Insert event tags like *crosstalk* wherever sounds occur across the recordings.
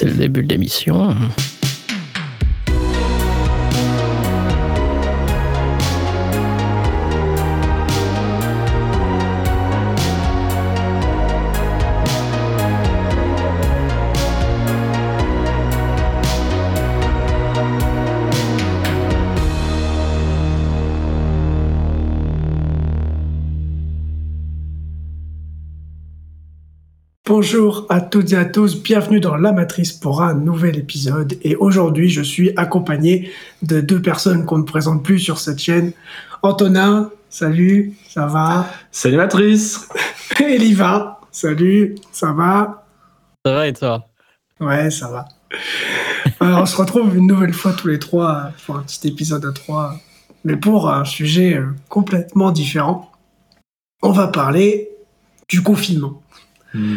C'est le début de l'émission. Bonjour à toutes et à tous, bienvenue dans La Matrice pour un nouvel épisode. Et aujourd'hui, je suis accompagné de deux personnes qu'on ne présente plus sur cette chaîne. Antonin, salut, ça va? Salut Matrice *laughs* Et Liva, salut, ça va? Ça va et toi? Ouais, ça va. Alors, on se retrouve une nouvelle fois tous les trois pour un petit épisode à trois, mais pour un sujet euh, complètement différent. On va parler du confinement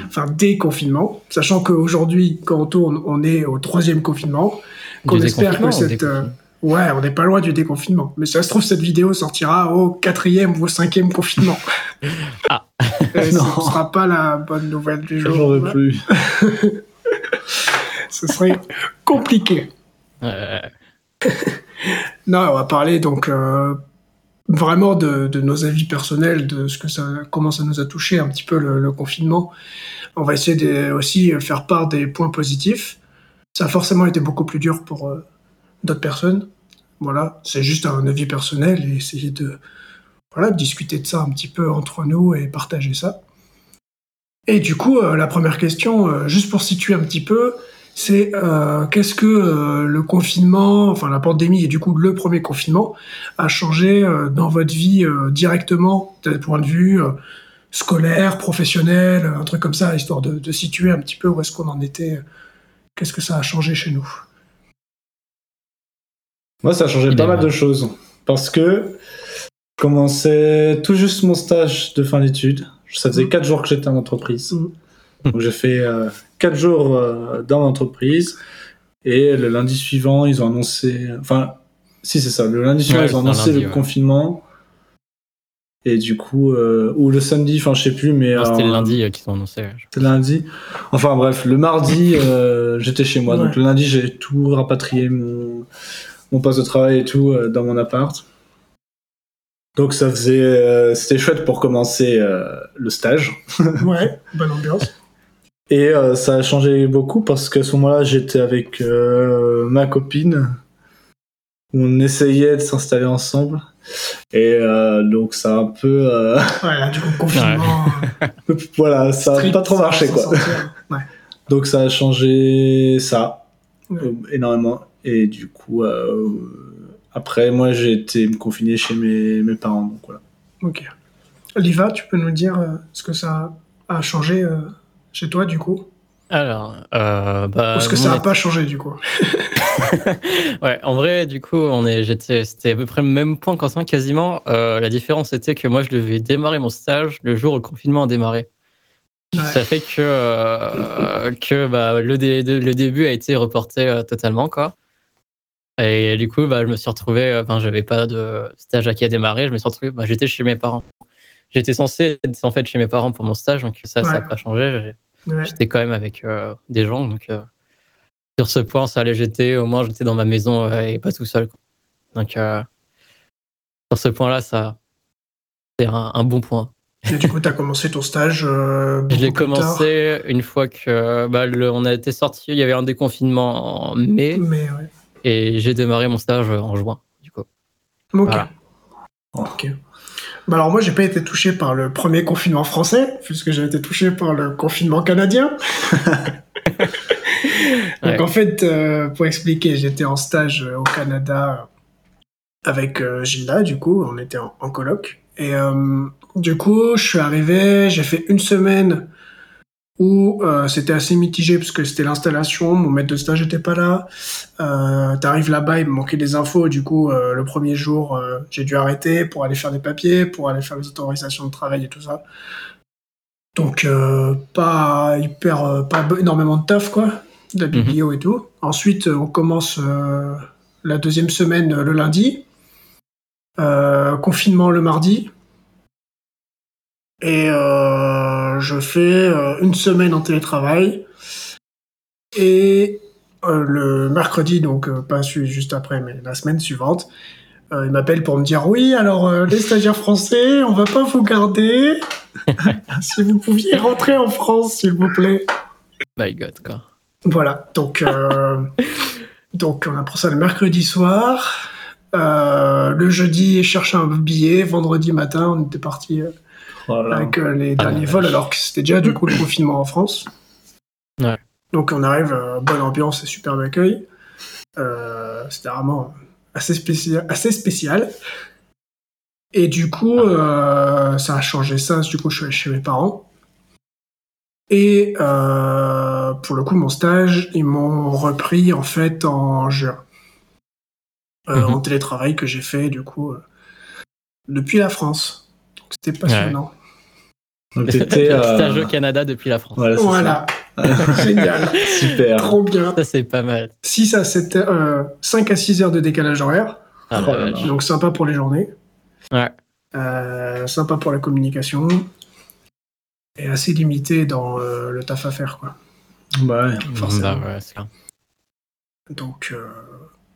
enfin des confinements, sachant qu'aujourd'hui, quand on tourne, on est au troisième confinement, qu'on espère que cette... euh, ouais, on n'est pas loin du déconfinement. Mais ça se trouve, cette vidéo sortira au quatrième ou au cinquième confinement. *laughs* Ah. Et ce ne sera pas la bonne nouvelle du jour. J'en veux plus. *laughs* Ce serait compliqué. Euh, *laughs* Non, on va parler donc euh, vraiment de, de nos avis personnels, de ce que ça, comment ça nous a touché un petit peu le, le confinement. On va essayer de aussi faire part des points positifs. Ça a forcément été beaucoup plus dur pour euh, d'autres personnes. Voilà, c'est juste un avis personnel et essayer de voilà discuter de ça un petit peu entre nous et partager ça. Et du coup, euh, la première question, euh, juste pour situer un petit peu, c'est euh, qu'est-ce que euh, le confinement, enfin la pandémie et du coup le premier confinement a changé euh, dans votre vie euh, directement, d'un point de vue euh, scolaire, professionnel, un truc comme ça, histoire de, de situer un petit peu où est-ce qu'on en était, qu'est-ce que ça a changé chez nous? Moi, ça a changé Il pas mal de choses. Parce que je commençais tout juste mon stage de fin d'études. Ça faisait Mhm. 4 jours que j'étais en entreprise. Mhm. Donc j'ai fait 4 jours euh, dans l'entreprise. Et le lundi suivant, ils ont annoncé... Enfin, si c'est ça. Le lundi suivant, Ouais, ils ont annoncé lundi, le ouais. confinement. Et du coup... euh, ou le samedi, enfin je sais plus, mais... non, C'était euh, le lundi euh, qu'ils ont annoncé. C'était lundi. Enfin bref, le mardi, *laughs* euh, j'étais chez moi. Ouais. Donc le lundi, j'ai tout rapatrié, mon, mon poste de travail et tout, euh, dans mon appart. Donc ça faisait... euh, C'était chouette pour commencer euh, le stage. Ouais, bonne ambiance. Et euh, ça a changé beaucoup parce qu'à ce moment-là, j'étais avec euh, ma copine. On essayait de s'installer ensemble. Et euh, donc ça a un peu... Voilà, du coup confinement. *laughs* voilà, ça a strict, pas trop marché quoi. Ouais. *laughs* Donc ça a changé ça Ouais. énormément. Et du coup, après, moi j'ai été me confiner chez mes, mes parents. Donc voilà. Ok. Liva, tu peux nous dire ce que ça a changé chez toi du coup Alors, euh, bah, Ou ce que ça n'a est- pas changé du coup *laughs* ouais, en vrai, du coup, on est, j'étais, c'était à peu près le même point qu'Antoine, quasiment. Euh, la différence était que moi, je devais démarrer mon stage le jour où le confinement a démarré. Ouais. Ça fait que, euh, que bah, le, dé- le début a été reporté totalement, quoi. Et du coup, bah, je me suis retrouvé, enfin, j'avais pas de stage à qui a démarré, je me suis retrouvé, bah, j'étais chez mes parents. J'étais censé être en fait chez mes parents pour mon stage, donc ça, ça n'a pas changé. Ouais. J'étais quand même avec euh, des gens, donc euh, sur ce point, ça allait. J'étais, au moins, j'étais dans ma maison euh, et pas tout seul. quoi. Donc, sur ce point-là, ça, c'est un, un bon point. Et du coup, tu as commencé ton stage Je l'ai tard. commencé une fois que bah, le- on a été sorti. Il y avait un déconfinement en mai ouais. et j'ai démarré mon stage en juin. Du coup, Ok. Voilà. Ok. Bah alors moi, j'ai pas été touché par le premier confinement français, puisque j'ai été touché par le confinement canadien. *laughs* Donc Ouais. en fait, euh, pour expliquer, j'étais en stage euh, au Canada avec euh, Gilda, du coup, on était en, en coloc. Et euh, du coup, je suis arrivé, j'ai fait une semaine où euh, c'était assez mitigé parce que c'était l'installation, mon maître de stage n'était pas là. Euh, T'arrives là-bas, il me manquait des infos, du coup, euh, le premier jour, euh, j'ai dû arrêter pour aller faire des papiers, pour aller faire les autorisations de travail et tout ça. Donc, euh, pas hyper, euh, pas énormément de taf, quoi, de la biblio et tout. Ensuite, on commence euh, la deuxième semaine le lundi, Euh, confinement le mardi, et euh, je fais euh, une semaine en télétravail. Et euh, le mercredi, donc euh, pas celui juste après, mais la semaine suivante, euh, il m'appelle pour me dire oui, alors euh, les stagiaires français, on va pas vous garder. *laughs* si vous pouviez rentrer en France, s'il vous plaît. My God, quoi. Voilà, donc, euh, donc on apprend ça le mercredi soir. Euh, le jeudi, chercher un billet. Vendredi matin, on était parti euh, Voilà. avec euh, les derniers vols, alors que c'était déjà du coup le confinement en France. Ouais. Donc on arrive, euh, bonne ambiance et superbe accueil. Euh, c'était vraiment assez spécial, assez spécial. Et du coup, euh, ça a changé ça. Du coup, je suis allé chez mes parents. Et euh, pour le coup, mon stage, ils m'ont repris en fait en juin. Euh, Mhm. En télétravail que j'ai fait du coup euh, depuis la France. C'était passionnant. Donc t'étais. *laughs* Stage euh, au Canada depuis la France. Voilà, c'est Voilà, *laughs* génial. Super. trop bien. Ça, c'est pas mal. 6 à 7 heures, euh, 5 à 6 heures de décalage horaire, Ah, Oh là là. donc sympa pour les journées. Ouais. Euh, sympa pour la communication. Et assez limité dans euh, le taf à faire, quoi. Bah ouais. Forcément. Bah ouais. Donc, euh,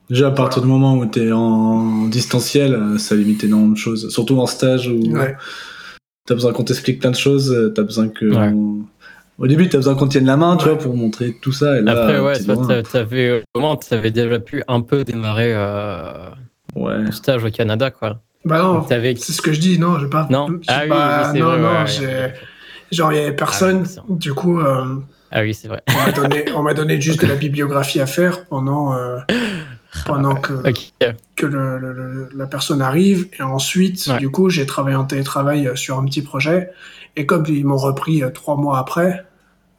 Déjà, à partir du moment où t'es en distanciel, euh, ça limite énormément de choses. Surtout en stage où ouais. t'as besoin qu'on t'explique plein de choses, euh, t'as besoin que. Ouais. on- Au début, t'as besoin qu'on tienne la main, tu Ouais. vois, pour montrer tout ça. Et là, Après, ouais, t'a- t'avais, euh, au moins, t'avais déjà pu un peu démarrer euh, Ouais. ton stage au Canada, quoi. Bah non, c'est ce que je dis, non, j'ai pas. Non Ah oui, pas- oui, non, vrai. non, ouais. Genre, il y avait personne. Ah, ça. du coup, euh, Ah oui, c'est vrai. on m'a donné, juste de la bibliographie à faire pendant, euh, *laughs* pendant que, *laughs* que le, le- le- la personne arrive. Et ensuite, Ouais. du coup, j'ai travaillé en télétravail euh, sur un petit projet. Et comme ils m'ont repris euh, trois mois après,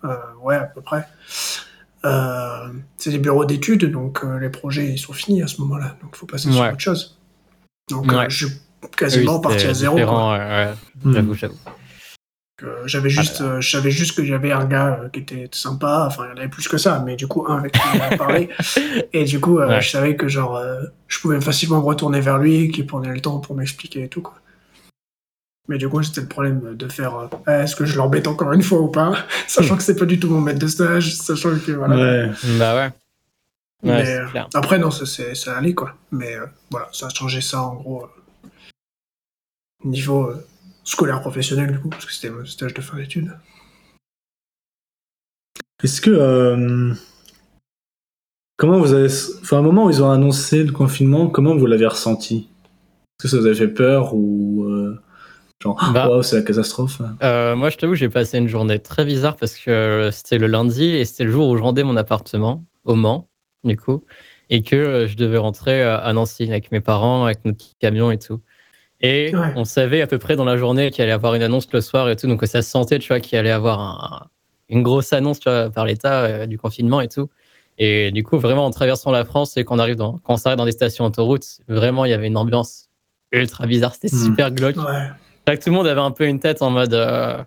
euh, ouais, à peu près, euh, c'est des bureaux d'études, donc euh, les projets, ils sont finis à ce moment-là. Donc, il faut passer sur autre chose. Donc, Ouais. je suis quasiment Oui, parti à zéro. quoi. J'avoue, j'avoue. Euh, j'avais juste, euh, je savais juste que j'avais un gars euh, qui était sympa. Enfin, il y en avait plus que ça, mais du coup, un avec qui on a parlé. *laughs* Et du coup, euh, Ouais. je savais que genre, euh, je pouvais facilement me retourner vers lui, qu'il prenait le temps pour m'expliquer et tout, quoi. Mais du coup, c'était le problème de faire, euh, Ah, est-ce que je l'embête encore une fois ou pas, *laughs* sachant que c'est pas du tout mon maître de stage, sachant que voilà. Ouais. Bah ouais. Ouais, Mais, euh, clair. après, non, ça, c'est, ça allait, quoi. Mais euh, voilà, ça a changé ça, en gros, euh, niveau euh, scolaire professionnel, du coup, parce que c'était mon stage de fin d'études. Est-ce que. euh, Comment vous avez. Enfin, à un moment où ils ont annoncé le confinement, comment vous l'avez ressenti? Est-ce que ça vous avait fait peur ou. euh, Genre, Bah. waouh, c'est la catastrophe Euh, moi, je t'avoue, j'ai passé une journée très bizarre parce que c'était le lundi et c'était le jour où je rendais mon appartement au Mans, du coup, et que je devais rentrer à Nancy avec mes parents, avec notre petit camion et tout. Et Ouais. on savait à peu près dans la journée qu'il allait y avoir une annonce le soir et tout, donc ça se sentait, tu vois, qu'il allait y avoir un- une grosse annonce, tu vois, par l'État euh, du confinement et tout. Et du coup, vraiment, en traversant la France et qu'on arrive dans, quand on s'arrête dans des stations autoroutes, vraiment, il y avait une ambiance ultra bizarre. C'était Hmm. super glauque. Ouais. Que tout le monde avait un peu une tête en mode euh,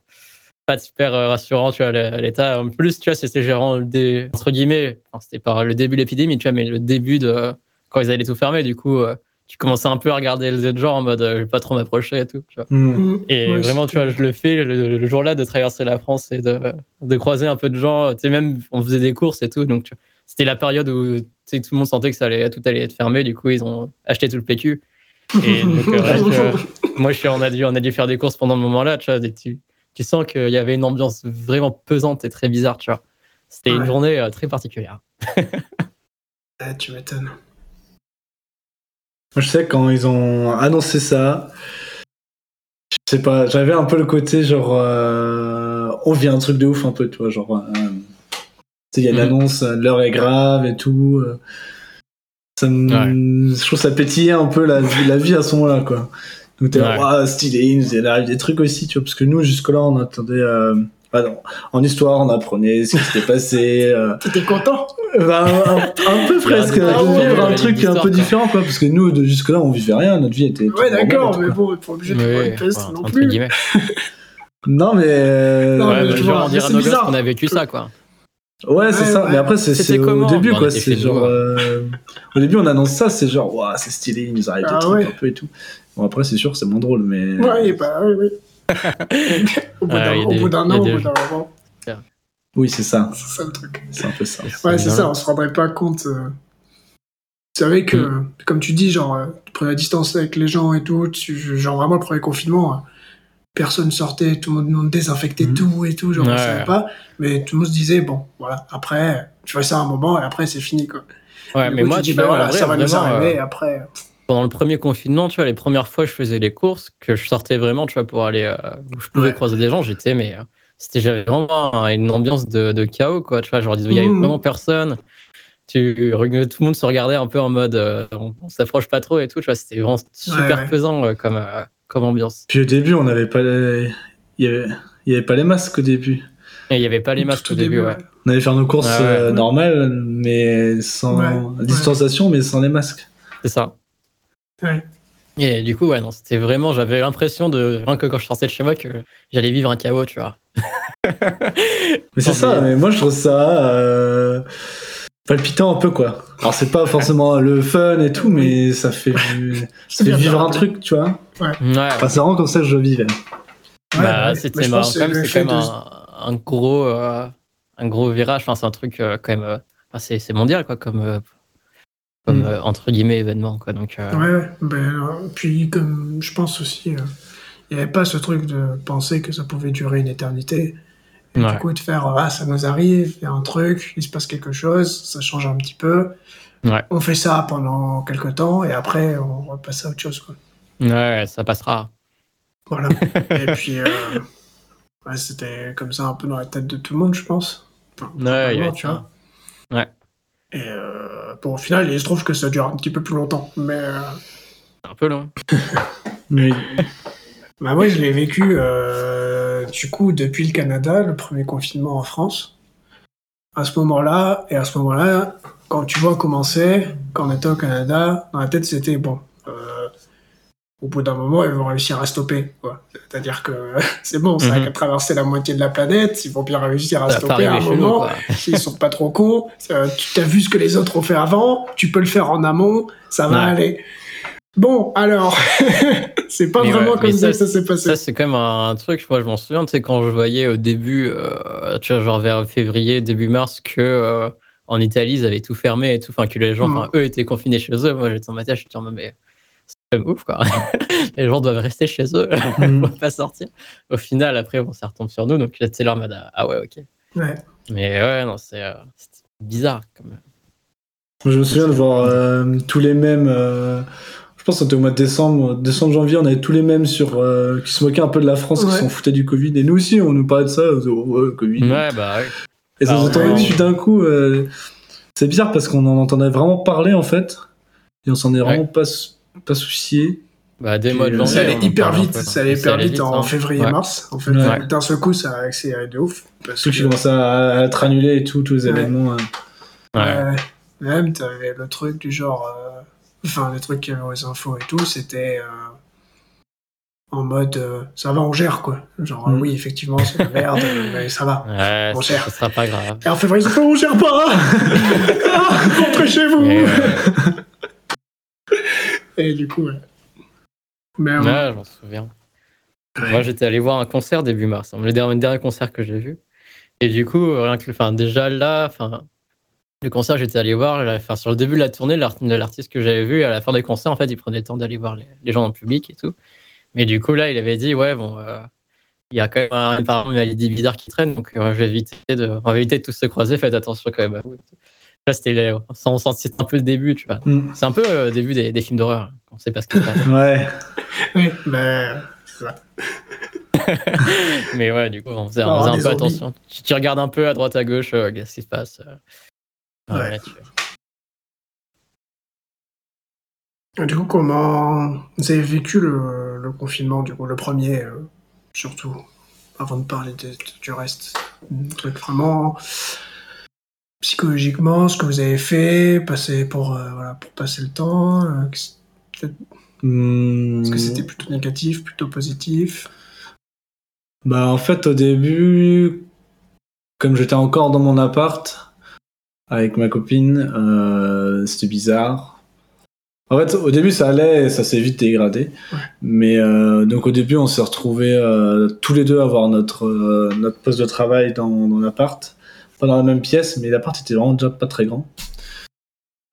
pas super euh, rassurant, tu vois, l'État. En plus, tu vois, c'était gérant dé- entre guillemets, enfin, c'était pas le début de l'épidémie, tu vois, mais le début de quand ils allaient tout fermer, du coup, tu commençais un peu à regarder les autres gens en mode euh, je vais pas trop m'approcher et tout, tu vois. Hmm. Et Ouais, vraiment, tu vois, je le fais le, le jour-là de traverser la France et de, de croiser un peu de gens. Tu sais, même, on faisait des courses et tout. Donc, c'était la période où tu sais, tout le monde sentait que ça allait, tout allait être fermé. Du coup, ils ont acheté tout le PQ. Et *laughs* donc, euh, ouais, je- moi, je suis, on, a dû, on a dû faire des courses pendant le moment-là. Tu, vois, et tu, tu sens qu'il y avait une ambiance vraiment pesante et très bizarre. Tu vois. C'était une journée euh, très particulière. Tu m'étonnes. Moi, je sais quand ils ont annoncé ça, je sais pas, j'avais un peu le côté genre, euh, on vit un truc de ouf un peu, tu vois, genre, euh, tu sais, il y a une Mhm. annonce, l'heure est grave et tout. euh, ça je trouve ça pétillait un peu la, vie- la vie à ce moment-là, quoi. Donc t'es Ouais. Stylé, il arrive des trucs aussi, tu vois, parce que nous, jusque-là, on attendait, euh, non, en histoire, on apprenait ce qui s'était passé, euh, *laughs* T'étais content? bah, un, un peu presque, de vivre un de truc un peu quoi. différent, quoi, parce que nous, de jusque-là, on vivait rien, notre vie était. Ouais, d'accord, mais bon, t'es pas obligé de faire Oui, une peste non entre plus. guillemets. *laughs* Non, mais. euh, Non, Ouais, mais je dire mais à nos qu'on a vécu ça, quoi. Ouais, c'est Ouais, ça. ouais. Mais après, c'est au début, on quoi. C'est genre. euh, Au début, on annonce ça, c'est genre, waouh, c'est stylé, il nous arrive des Ah trucs ouais. un peu et tout. Bon, après, c'est sûr, c'est moins drôle, mais. Ouais, bah oui, oui. Au bout d'un an, au bout d'un moment. Oui, c'est ça. C'est ça le truc. C'est un peu ça. Ouais, c'est ça, on se rendrait pas compte. euh. Vous savez que, Mm. comme tu dis, genre, euh, tu prenais la distance avec les gens et tout, tu- genre vraiment le premier confinement, euh, personne sortait, tout le monde désinfectait Mm. tout et tout, genre on Ouais. savait pas, mais tout le monde se disait, bon, voilà, après, tu fais ça un moment et après c'est fini, quoi. Ouais, mais coup, moi, tu dis, bah voilà, vrai, ça va nous arriver, euh, et après. Pendant le premier confinement, tu vois, les premières fois je faisais les courses, que je sortais vraiment, tu vois, pour aller euh, où je pouvais Ouais. croiser des gens, j'étais, mais euh, c'était vraiment un- une ambiance de, de chaos, quoi, tu vois, genre, il y avait Mhm. vraiment personne. Tu, tout le monde se regardait un peu en mode, euh, on, on s'approche pas trop et tout, tu vois, c'était vraiment super ouais. pesant euh, comme, euh, comme ambiance. Puis au début, on n'avait pas les... il y avait... il y avait pas les masques au début. Et il y avait pas les masques au au début, ouais. On allait faire nos courses Ah ouais. euh, normales, mais sans Ouais, distanciation, mais sans les masques. C'est ça. Ouais. Et du coup, ouais, non, c'était vraiment, j'avais l'impression de, rien que quand je sortais de chez moi, que j'allais vivre un chaos, tu vois. *laughs* Mais c'est ça, mais- mais moi je trouve ça euh, palpitant un peu quoi. Alors c'est pas forcément le fun et tout, mais ça fait, *laughs* ça fait vivre un truc, tu vois. Ouais. Enfin, c'est vraiment comme ça que je vivais. Ouais, bah, ouais. c'était marrant. Quand même, c'est quand même de- un, un gros, euh, un gros virage. Enfin, c'est un truc euh, quand même. euh, enfin, c'est, c'est mondial, quoi, comme, euh, comme Mm. euh, entre guillemets événement, quoi. Donc, euh, Ouais. Ben, euh, puis, comme je pense aussi, euh, il n'y avait pas ce truc de penser que ça pouvait durer une éternité. Et Ouais. Du coup, de faire, ah, ça nous arrive, il y a un truc, il se passe quelque chose, ça change un petit peu. Ouais. On fait ça pendant quelques temps et après, on repasse à autre chose. Quoi. ouais, ça passera. Voilà. *laughs* et puis, euh, ouais, c'était comme ça un peu dans la tête de tout le monde, je pense. Enfin, Ouais, il y avait tu vois. Ouais. Et euh, bon, au final, il se trouve que ça dure un petit peu plus longtemps. Mais euh, Un peu long. *laughs* Mais Bah moi, je l'ai vécu euh, du coup depuis le Canada, le premier confinement en France. À ce moment-là, et à ce moment-là, quand tu vois commencer, quand on était au Canada, dans la tête c'était bon. Au bout d'un moment, ils vont réussir à stopper. C'est-à-dire que *laughs* c'est bon, ça a Mhm. qu'à traverser la moitié de la planète, ils vont bien réussir à Ça stopper à un nous, moment. quoi. *laughs* Ils sont pas trop cons. euh, tu t'as vu ce que les autres ont fait avant, tu peux le faire en amont, ça va Ouais. aller. Bon, alors, *laughs* c'est pas Mais vraiment ouais, comme ça, que ça s'est passé. Ça, c'est quand même un truc, moi je m'en souviens, tu sais, quand je voyais au début, euh, tu vois, genre vers février, début mars, que euh, en Italie, ils avaient tout fermé et tout, enfin, que les gens, Mm. eux étaient confinés chez eux. Moi, j'étais en ma tête, je suis en mode, mais c'est quand même ouf, quoi. *laughs* les gens doivent rester chez eux, ils Mm. *laughs* doivent pas sortir. Au final, après, bon, ça retombe sur nous, donc là, c'est leur mode, ah ouais, ok. Ouais. Mais ouais, non, c'est euh, c'est bizarre. Comme... je me souviens de voir euh, tous les mêmes. euh, je pense que c'était au mois de décembre, décembre, janvier, on avait tous les mêmes sur euh, qui se moquaient un peu de la France, Ouais. qui s'en foutaient du Covid. Et nous aussi, on nous parlait de ça. on disait, Oh, ouais, Covid. Ouais, bah ouais. Et ça Ah, ouais. dessus d'un coup. c'est bizarre parce qu'on en entendait vraiment parler en fait, et on s'en est vraiment pas, pas soucié. Bah, dès Puis, mois de euh. Ça allait en hyper vite, peu, là. ça allait hyper vite en hein. février-mars. En fait, Ouais. d'un seul coup, ça a accéléré de ouf. Parce que, commençaient à, à être annulés et tout, tous les Ouais. événements. Ouais. euh, même, t'avais le truc du genre. euh, Enfin, les trucs qu'il y avait aux infos et tout, c'était. euh, en mode. ça va, on gère, quoi. Genre, Mm. oui, effectivement, c'est la merde, *laughs* mais ça va. Ouais, On ça, gère. ça sera pas grave. Et en février, ils ont fait, on gère pas *laughs* *laughs* Rentrez chez vous euh, Et du coup, ouais. Mais, euh, Ouais, j'en souviens. Moi, j'étais allé voir un concert début mars, hein, le dernier, dernier concert que j'ai vu. Et du coup, rien que, enfin, déjà là, enfin, le concert, j'étais allé voir, enfin, sur le début de la tournée, l'artiste que j'avais vu, à la fin des concerts, en fait, il prenait le temps d'aller voir les, les gens le public et tout. Mais du coup, là, il avait dit, ouais, bon, euh, il y a quand même un, a des bizarres qui traînent, donc euh, je vais éviter de, on va éviter de tous se croiser, faites attention quand même à vous. Là, c'était, c'est un peu le début, tu vois. Mm. C'est un peu euh, le début des, des films d'horreur, hein, on sait pas ce qui se passe. *laughs* Ouais. *laughs* oui, mais. *laughs* Mais ouais, du coup, on faisait, On on un peu zombies. attention. Tu, tu regardes un peu à droite, à gauche, euh, qu'est-ce qui se passe. euh. Ouais. Ouais, tu- Et Du coup, comment vous avez vécu le, le confinement, du coup, le premier, euh, surtout, avant de parler de- du reste? Un truc vraiment psychologiquement, ce que vous avez fait, passer pour, euh, voilà, pour passer le temps, euh, est-ce Hmm. que c'était plutôt négatif, plutôt positif? Bah en fait au début, comme j'étais encore dans mon appart avec ma copine, euh, c'était bizarre. En fait au début ça allait, et ça s'est vite dégradé. Ouais. Mais euh, donc au début on s'est retrouvés euh, tous les deux à avoir notre euh, notre poste de travail dans, dans l'appart. Pas dans la même pièce, mais l'appart était vraiment déjà pas très grand.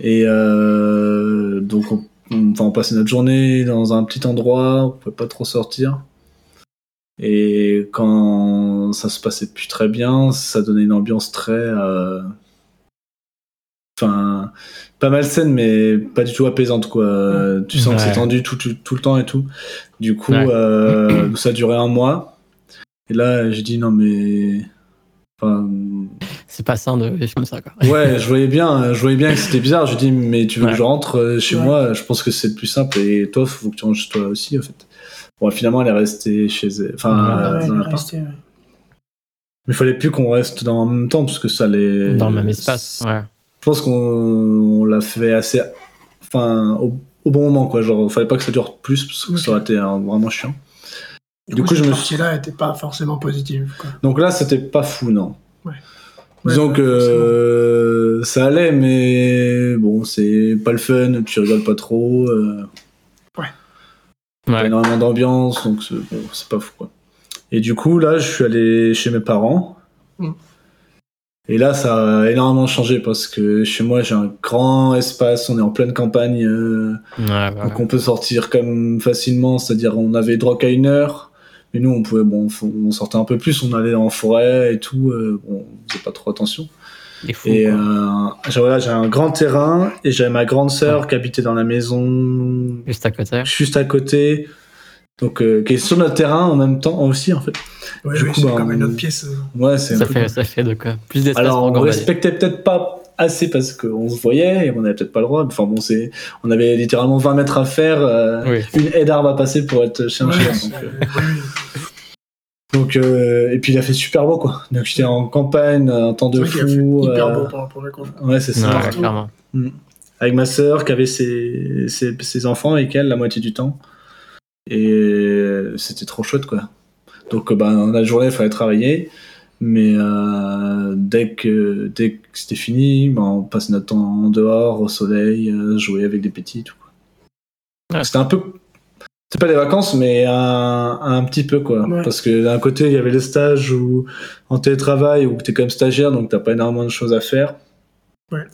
Et euh, donc, on, on, enfin, on passait notre journée dans un petit endroit, on pouvait pas trop sortir. Et quand ça se passait plus très bien, ça donnait une ambiance très. euh, Enfin, pas malsaine, mais pas du tout apaisante, quoi. Tu sens que c'est tendu tout, tout, tout le temps et tout. Du coup, Ouais. euh, ça a duré un mois. Et là, j'ai dit non, mais. Enfin, C'est pas sain de vivre comme ça, quoi. Ouais, je voyais bien, je voyais bien que c'était bizarre. Je dis, mais tu veux Ouais. que je rentre euh, chez Ouais. moi? Je pense que c'est le plus simple. Et toi, faut que tu rentres chez toi aussi, en fait. Bon, finalement, elle est restée chez elle, enfin, Ouais. Ouais, dans il est l'appart. Mais il fallait plus qu'on reste dans en même temps, parce que ça allait. Dans le même espace. Ouais. Je pense qu'on on l'a fait assez, enfin, au, au bon moment, quoi. Genre, fallait pas que ça dure plus, parce que ça aurait été euh, vraiment chiant. Du coup, je cette me suis- partie-là était pas forcément positive. Quoi. Donc là, c'était pas fou, non. Ouais. Disons Ouais, que euh, ça allait, mais bon, c'est pas le fun, tu rigoles pas trop, euh, pas Ouais. énormément d'ambiance, donc c'est bon, pas fou, quoi. Et du coup, là, je suis allé chez mes parents. Mm. Et là, ça a énormément changé parce que chez moi, j'ai un grand espace, on est en pleine campagne, euh, Ouais, ouais, donc on peut sortir comme facilement, c'est-à-dire on avait droit qu'à une heure, mais nous on pouvait, bon, on sortait un peu plus, on allait en forêt et tout, euh, bon, on faisait pas trop attention. Fou, Et euh, j'ai voilà, j'ai un grand terrain et j'avais ma grande sœur qui habitait dans la maison Juste à côté. juste à côté, donc euh, qui est sur notre terrain en même temps aussi en fait. Ouais, du oui, coup, c'est bah, comme une autre pièce. Ouais, c'est un Ça peu fait, ça fait de quoi Plus d'espace alors, on respectait peut-être pas assez parce qu'on se voyait et on n'avait peut-être pas le droit. Enfin bon, c'est, on avait littéralement 20 mètres à faire. euh, Oui. Une haie d'arbre à passer pour être chez un Ouais, chien. c'est- Donc, euh, donc, euh, et puis il a fait super beau quoi. Donc j'étais en campagne, un temps de fou. hyper beau par rapport à la. Ouais, c'est ça. Ouais, clairement. Avec ma sœur qui avait ses, ses, ses enfants avec elle la moitié du temps. Et c'était trop chouette quoi. Donc ben, la journée il fallait travailler. Mais euh, dès que dès que c'était fini, ben, on passait notre temps en dehors, au soleil, euh, jouer avec des petits, tout. quoi. Ouais. C'était un peu, c'est pas des vacances, mais un, un petit peu quoi. Ouais. Parce que d'un côté il y avait les stages où en télétravail où t'es quand même stagiaire, donc t'as pas énormément de choses à faire. Ouais.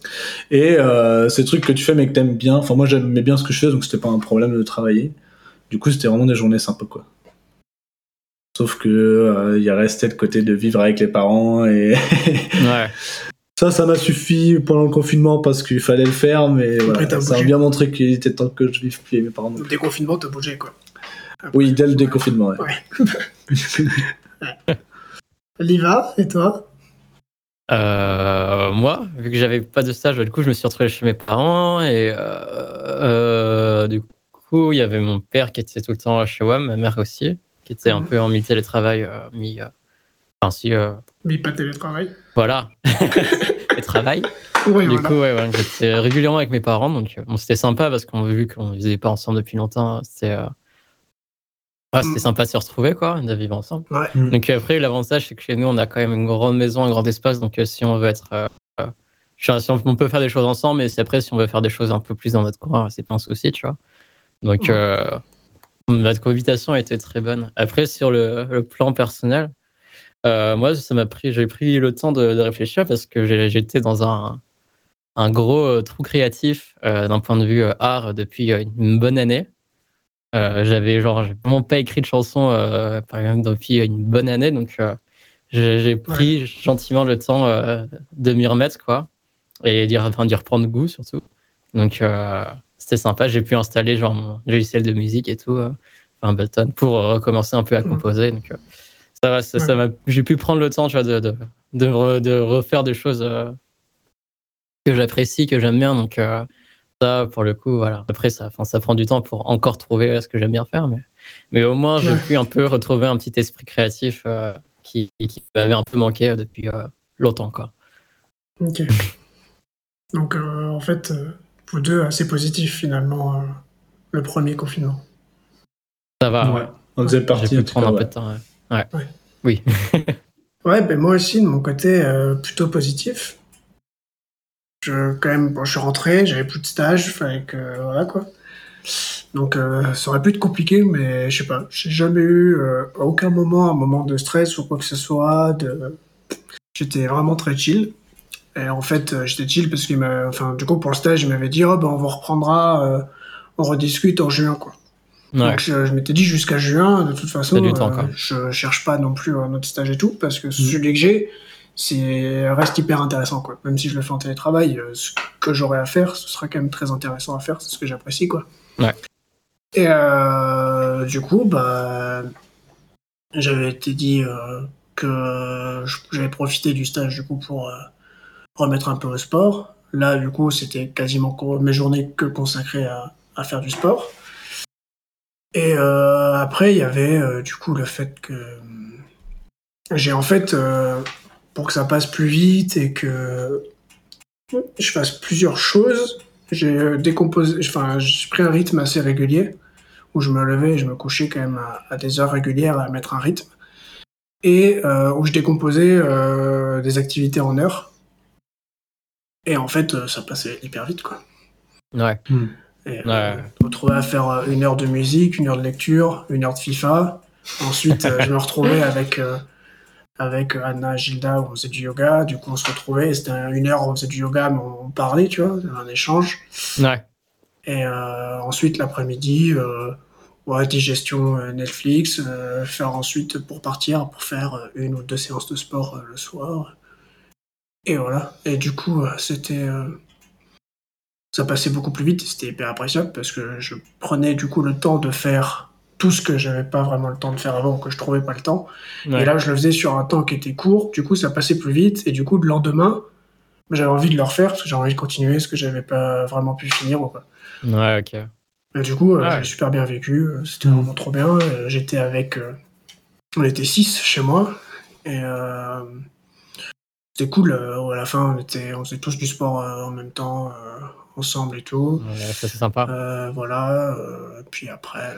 Et euh, ces trucs que tu fais mais que t'aimes bien. Enfin moi j'aimais bien ce que je fais, donc c'était pas un problème de travailler. Du coup c'était vraiment des journées sympas quoi. Sauf que euh, il resté le côté de vivre avec les parents et *laughs* Ouais. ça, ça m'a suffi pendant le confinement parce qu'il fallait le faire, mais voilà, ça a bien montré qu'il était temps que je vive plus avec mes parents. Le déconfinement, t'as bougé, quoi. Oui, dès le déconfinement. ouais. Ouais. *laughs* Liva, et toi? Euh, moi, vu que j'avais pas de stage, du coup, je me suis retrouvé chez mes parents et euh, euh, du coup, il y avait mon père qui était tout le temps chez WAM, ma mère aussi, qui était un peu en mi-télétravail, euh, mi. euh, Enfin, si, euh, Mais pas de télétravail. voilà, *laughs* et travail. Oui, Du voilà. coup, ouais, ouais, j'étais régulièrement avec mes parents, donc bon, c'était sympa parce qu'on vu qu'on vivait pas ensemble depuis longtemps, c'était euh, ouais, c'était Mm. sympa de se retrouver, quoi, de vivre ensemble. Ouais. Mm. Donc après, l'avantage, c'est que chez nous, on a quand même une grande maison, un grand espace, donc si on veut être, euh, si on, on peut faire des choses ensemble, mais si après, si on veut faire des choses un peu plus dans notre coin, c'est pas un souci, tu vois. Donc euh, notre cohabitation a été très bonne. Après, sur le, le plan personnel, euh, moi, ça m'a pris, j'ai pris le temps de, de réfléchir parce que j'étais dans un, un gros euh, trou créatif euh, d'un point de vue art depuis une bonne année. Euh, j'avais genre, j'ai vraiment pas écrit de chanson par exemple depuis une bonne année, donc j'ai pris gentiment le temps de m'y remettre quoi et d'y enfin, reprendre goût surtout. Donc c'était sympa, j'ai pu installer genre mon logiciel de musique et tout, euh, enfin Ableton pour euh, recommencer un peu à Mhm. composer. Donc euh, ça va, ça, ça m'a, j'ai pu prendre le temps, tu vois, de de, de, re- de refaire des choses que j'apprécie, que j'aime bien. Donc ça, pour le coup, voilà. Après, ça, ça prend du temps pour encore trouver ce que j'aime bien faire, mais, mais au moins, j'ai Ouais. pu un peu retrouver un petit esprit créatif euh, qui, qui m'avait un peu manqué depuis euh, longtemps, quoi. Ok. Donc, euh, en fait, vous deux, assez positifs, finalement, euh, le premier confinement. Ça va. Ouais. On faisait J'ai partie prendre un peu de temps. ouais. Ouais. Ouais. Oui. *laughs* Ouais, ben moi aussi, de mon côté, euh, plutôt positif. Je, quand même, bon, je suis rentré, j'avais plus de stage, fallait que, voilà, quoi. Donc, euh, ça aurait pu être compliqué, mais je sais pas, j'ai jamais eu, euh, à aucun moment, un moment de stress ou quoi que ce soit, de, j'étais vraiment très chill. Et en fait, euh, j'étais chill parce qu'il m'a, enfin, du coup, pour le stage, il m'avait dit, oh, ben, on vous reprendra, euh, on rediscute en juin, quoi. Ouais. Donc, je, je m'étais dit jusqu'à juin, de toute façon, du temps, euh, quoi. je cherche pas non plus un autre stage et tout, parce que Mm. celui que j'ai, c'est reste hyper intéressant, quoi. Même si je le fais en télétravail, euh, ce que j'aurai à faire, ce sera quand même très intéressant à faire, c'est ce que j'apprécie, quoi. Ouais. Et euh, du coup, bah, j'avais été dit euh, que j'avais profité du stage du coup pour euh, remettre un peu au sport. Là, du coup, c'était quasiment mes journées que consacrées à, faire du sport. Et euh, après, il y avait euh, du coup le fait que hum, j'ai en fait, euh, pour que ça passe plus vite et que je fasse plusieurs choses, j'ai euh, décomposé, enfin, j'ai pris un rythme assez régulier où je me levais et je me couchais quand même à, à des heures régulières à mettre un rythme et euh, où je décomposais euh, des activités en heures. Et en fait, euh, ça passait hyper vite, quoi. Ouais. Et, euh, Ouais. je me retrouvais à faire euh, une heure de musique, une heure de lecture, une heure de FIFA. Ensuite, euh, je me retrouvais *laughs* avec, euh, avec Anna et Gilda où on faisait du yoga. Du coup, on se retrouvait. C'était une heure où on faisait du yoga, mais on parlait, tu vois, un échange. Ouais. Et euh, ensuite, l'après-midi, euh, ouais, digestion euh, Netflix, euh, faire ensuite pour partir, pour faire euh, une ou deux séances de sport euh, le soir. Et voilà. Et du coup, euh, c'était. euh, ça passait beaucoup plus vite c'était hyper appréciable parce que je prenais du coup le temps de faire tout ce que j'avais pas vraiment le temps de faire avant, que je trouvais pas le temps. Ouais. Et là, je le faisais sur un temps qui était court, du coup, ça passait plus vite, et du coup, le lendemain, j'avais envie de le refaire parce que j'avais envie de continuer ce que j'avais pas vraiment pu finir ou quoi. Ouais, ok. Et du coup, euh, Ouais. j'ai super bien vécu, c'était Mhm. vraiment trop bien. J'étais avec. on était six chez moi, et euh, c'était cool. euh, à la fin, on, était, on faisait tous du sport euh, en même temps, euh, ensemble et tout. Ouais, ça, c'est sympa. Voilà. puis après,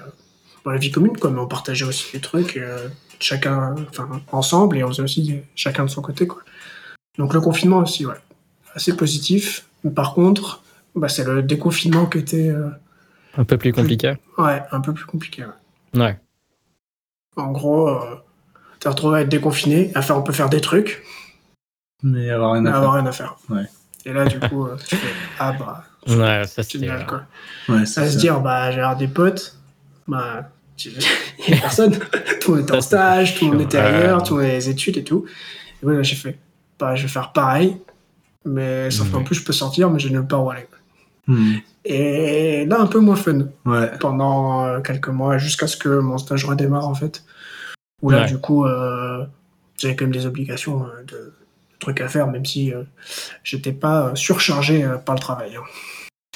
dans la vie commune, quoi, mais on partageait aussi des trucs, chacun, enfin, ensemble, et on faisait aussi chacun de son côté, quoi. Donc le confinement aussi, ouais, assez positif. Mais par contre, bah, c'est le déconfinement qui était, Un peu plus compliqué. ouais, un peu plus compliqué. ouais. Ouais. En gros, t'es retrouvé à être déconfiné, à faire, on peut faire des trucs, Mais avoir rien à faire. avoir rien à faire. Ouais. Et là, du coup, euh, tu fais, ah bah, Ouais, ça, c'était. génial, quoi. Ouais, à c'est se dire bah j'ai des potes bah *laughs* il y a personne *laughs* tout le monde était en c'est stage tout le monde était ailleurs tout le monde avait des études et tout et voilà j'ai fait bah je vais faire pareil mais sauf qu'en Ouais. plus je peux sortir mais j'ai nulle part où aller Hmm. et là un peu moins fun Ouais. pendant euh, quelques mois jusqu'à ce que mon stage redémarre en fait où là Ouais. du coup euh, j'avais quand même des obligations euh, de trucs à faire même si euh, j'étais pas euh, surchargé euh, par le travail hein.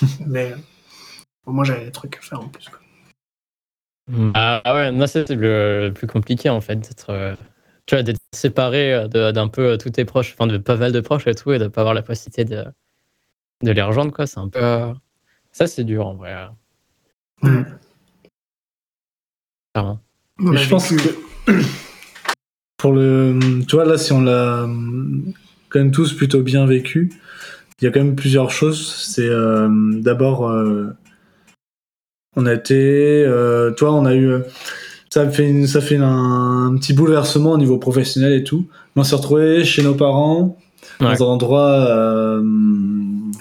*laughs* mais euh, au moins j'avais des trucs à faire en plus quoi. Ah ouais, non, c'est le, le plus compliqué en fait, d'être euh, tu vois, d'être séparé de- d'un peu tous tes proches, enfin de pas mal de proches et tout, et de pas avoir la possibilité de, de les rejoindre, quoi. C'est un peu. euh, Ça, c'est dur en vrai. Hmm. clairement. Mais a je pense que pour le, tu vois là, si on l'a quand même tous plutôt bien vécu, il y a quand même plusieurs choses. C'est euh, d'abord, euh, on a été, euh, toi, on a eu, ça fait, ça fait un, petit bouleversement au niveau professionnel et tout. On s'est retrouvé chez nos parents Ouais. dans un endroit, euh,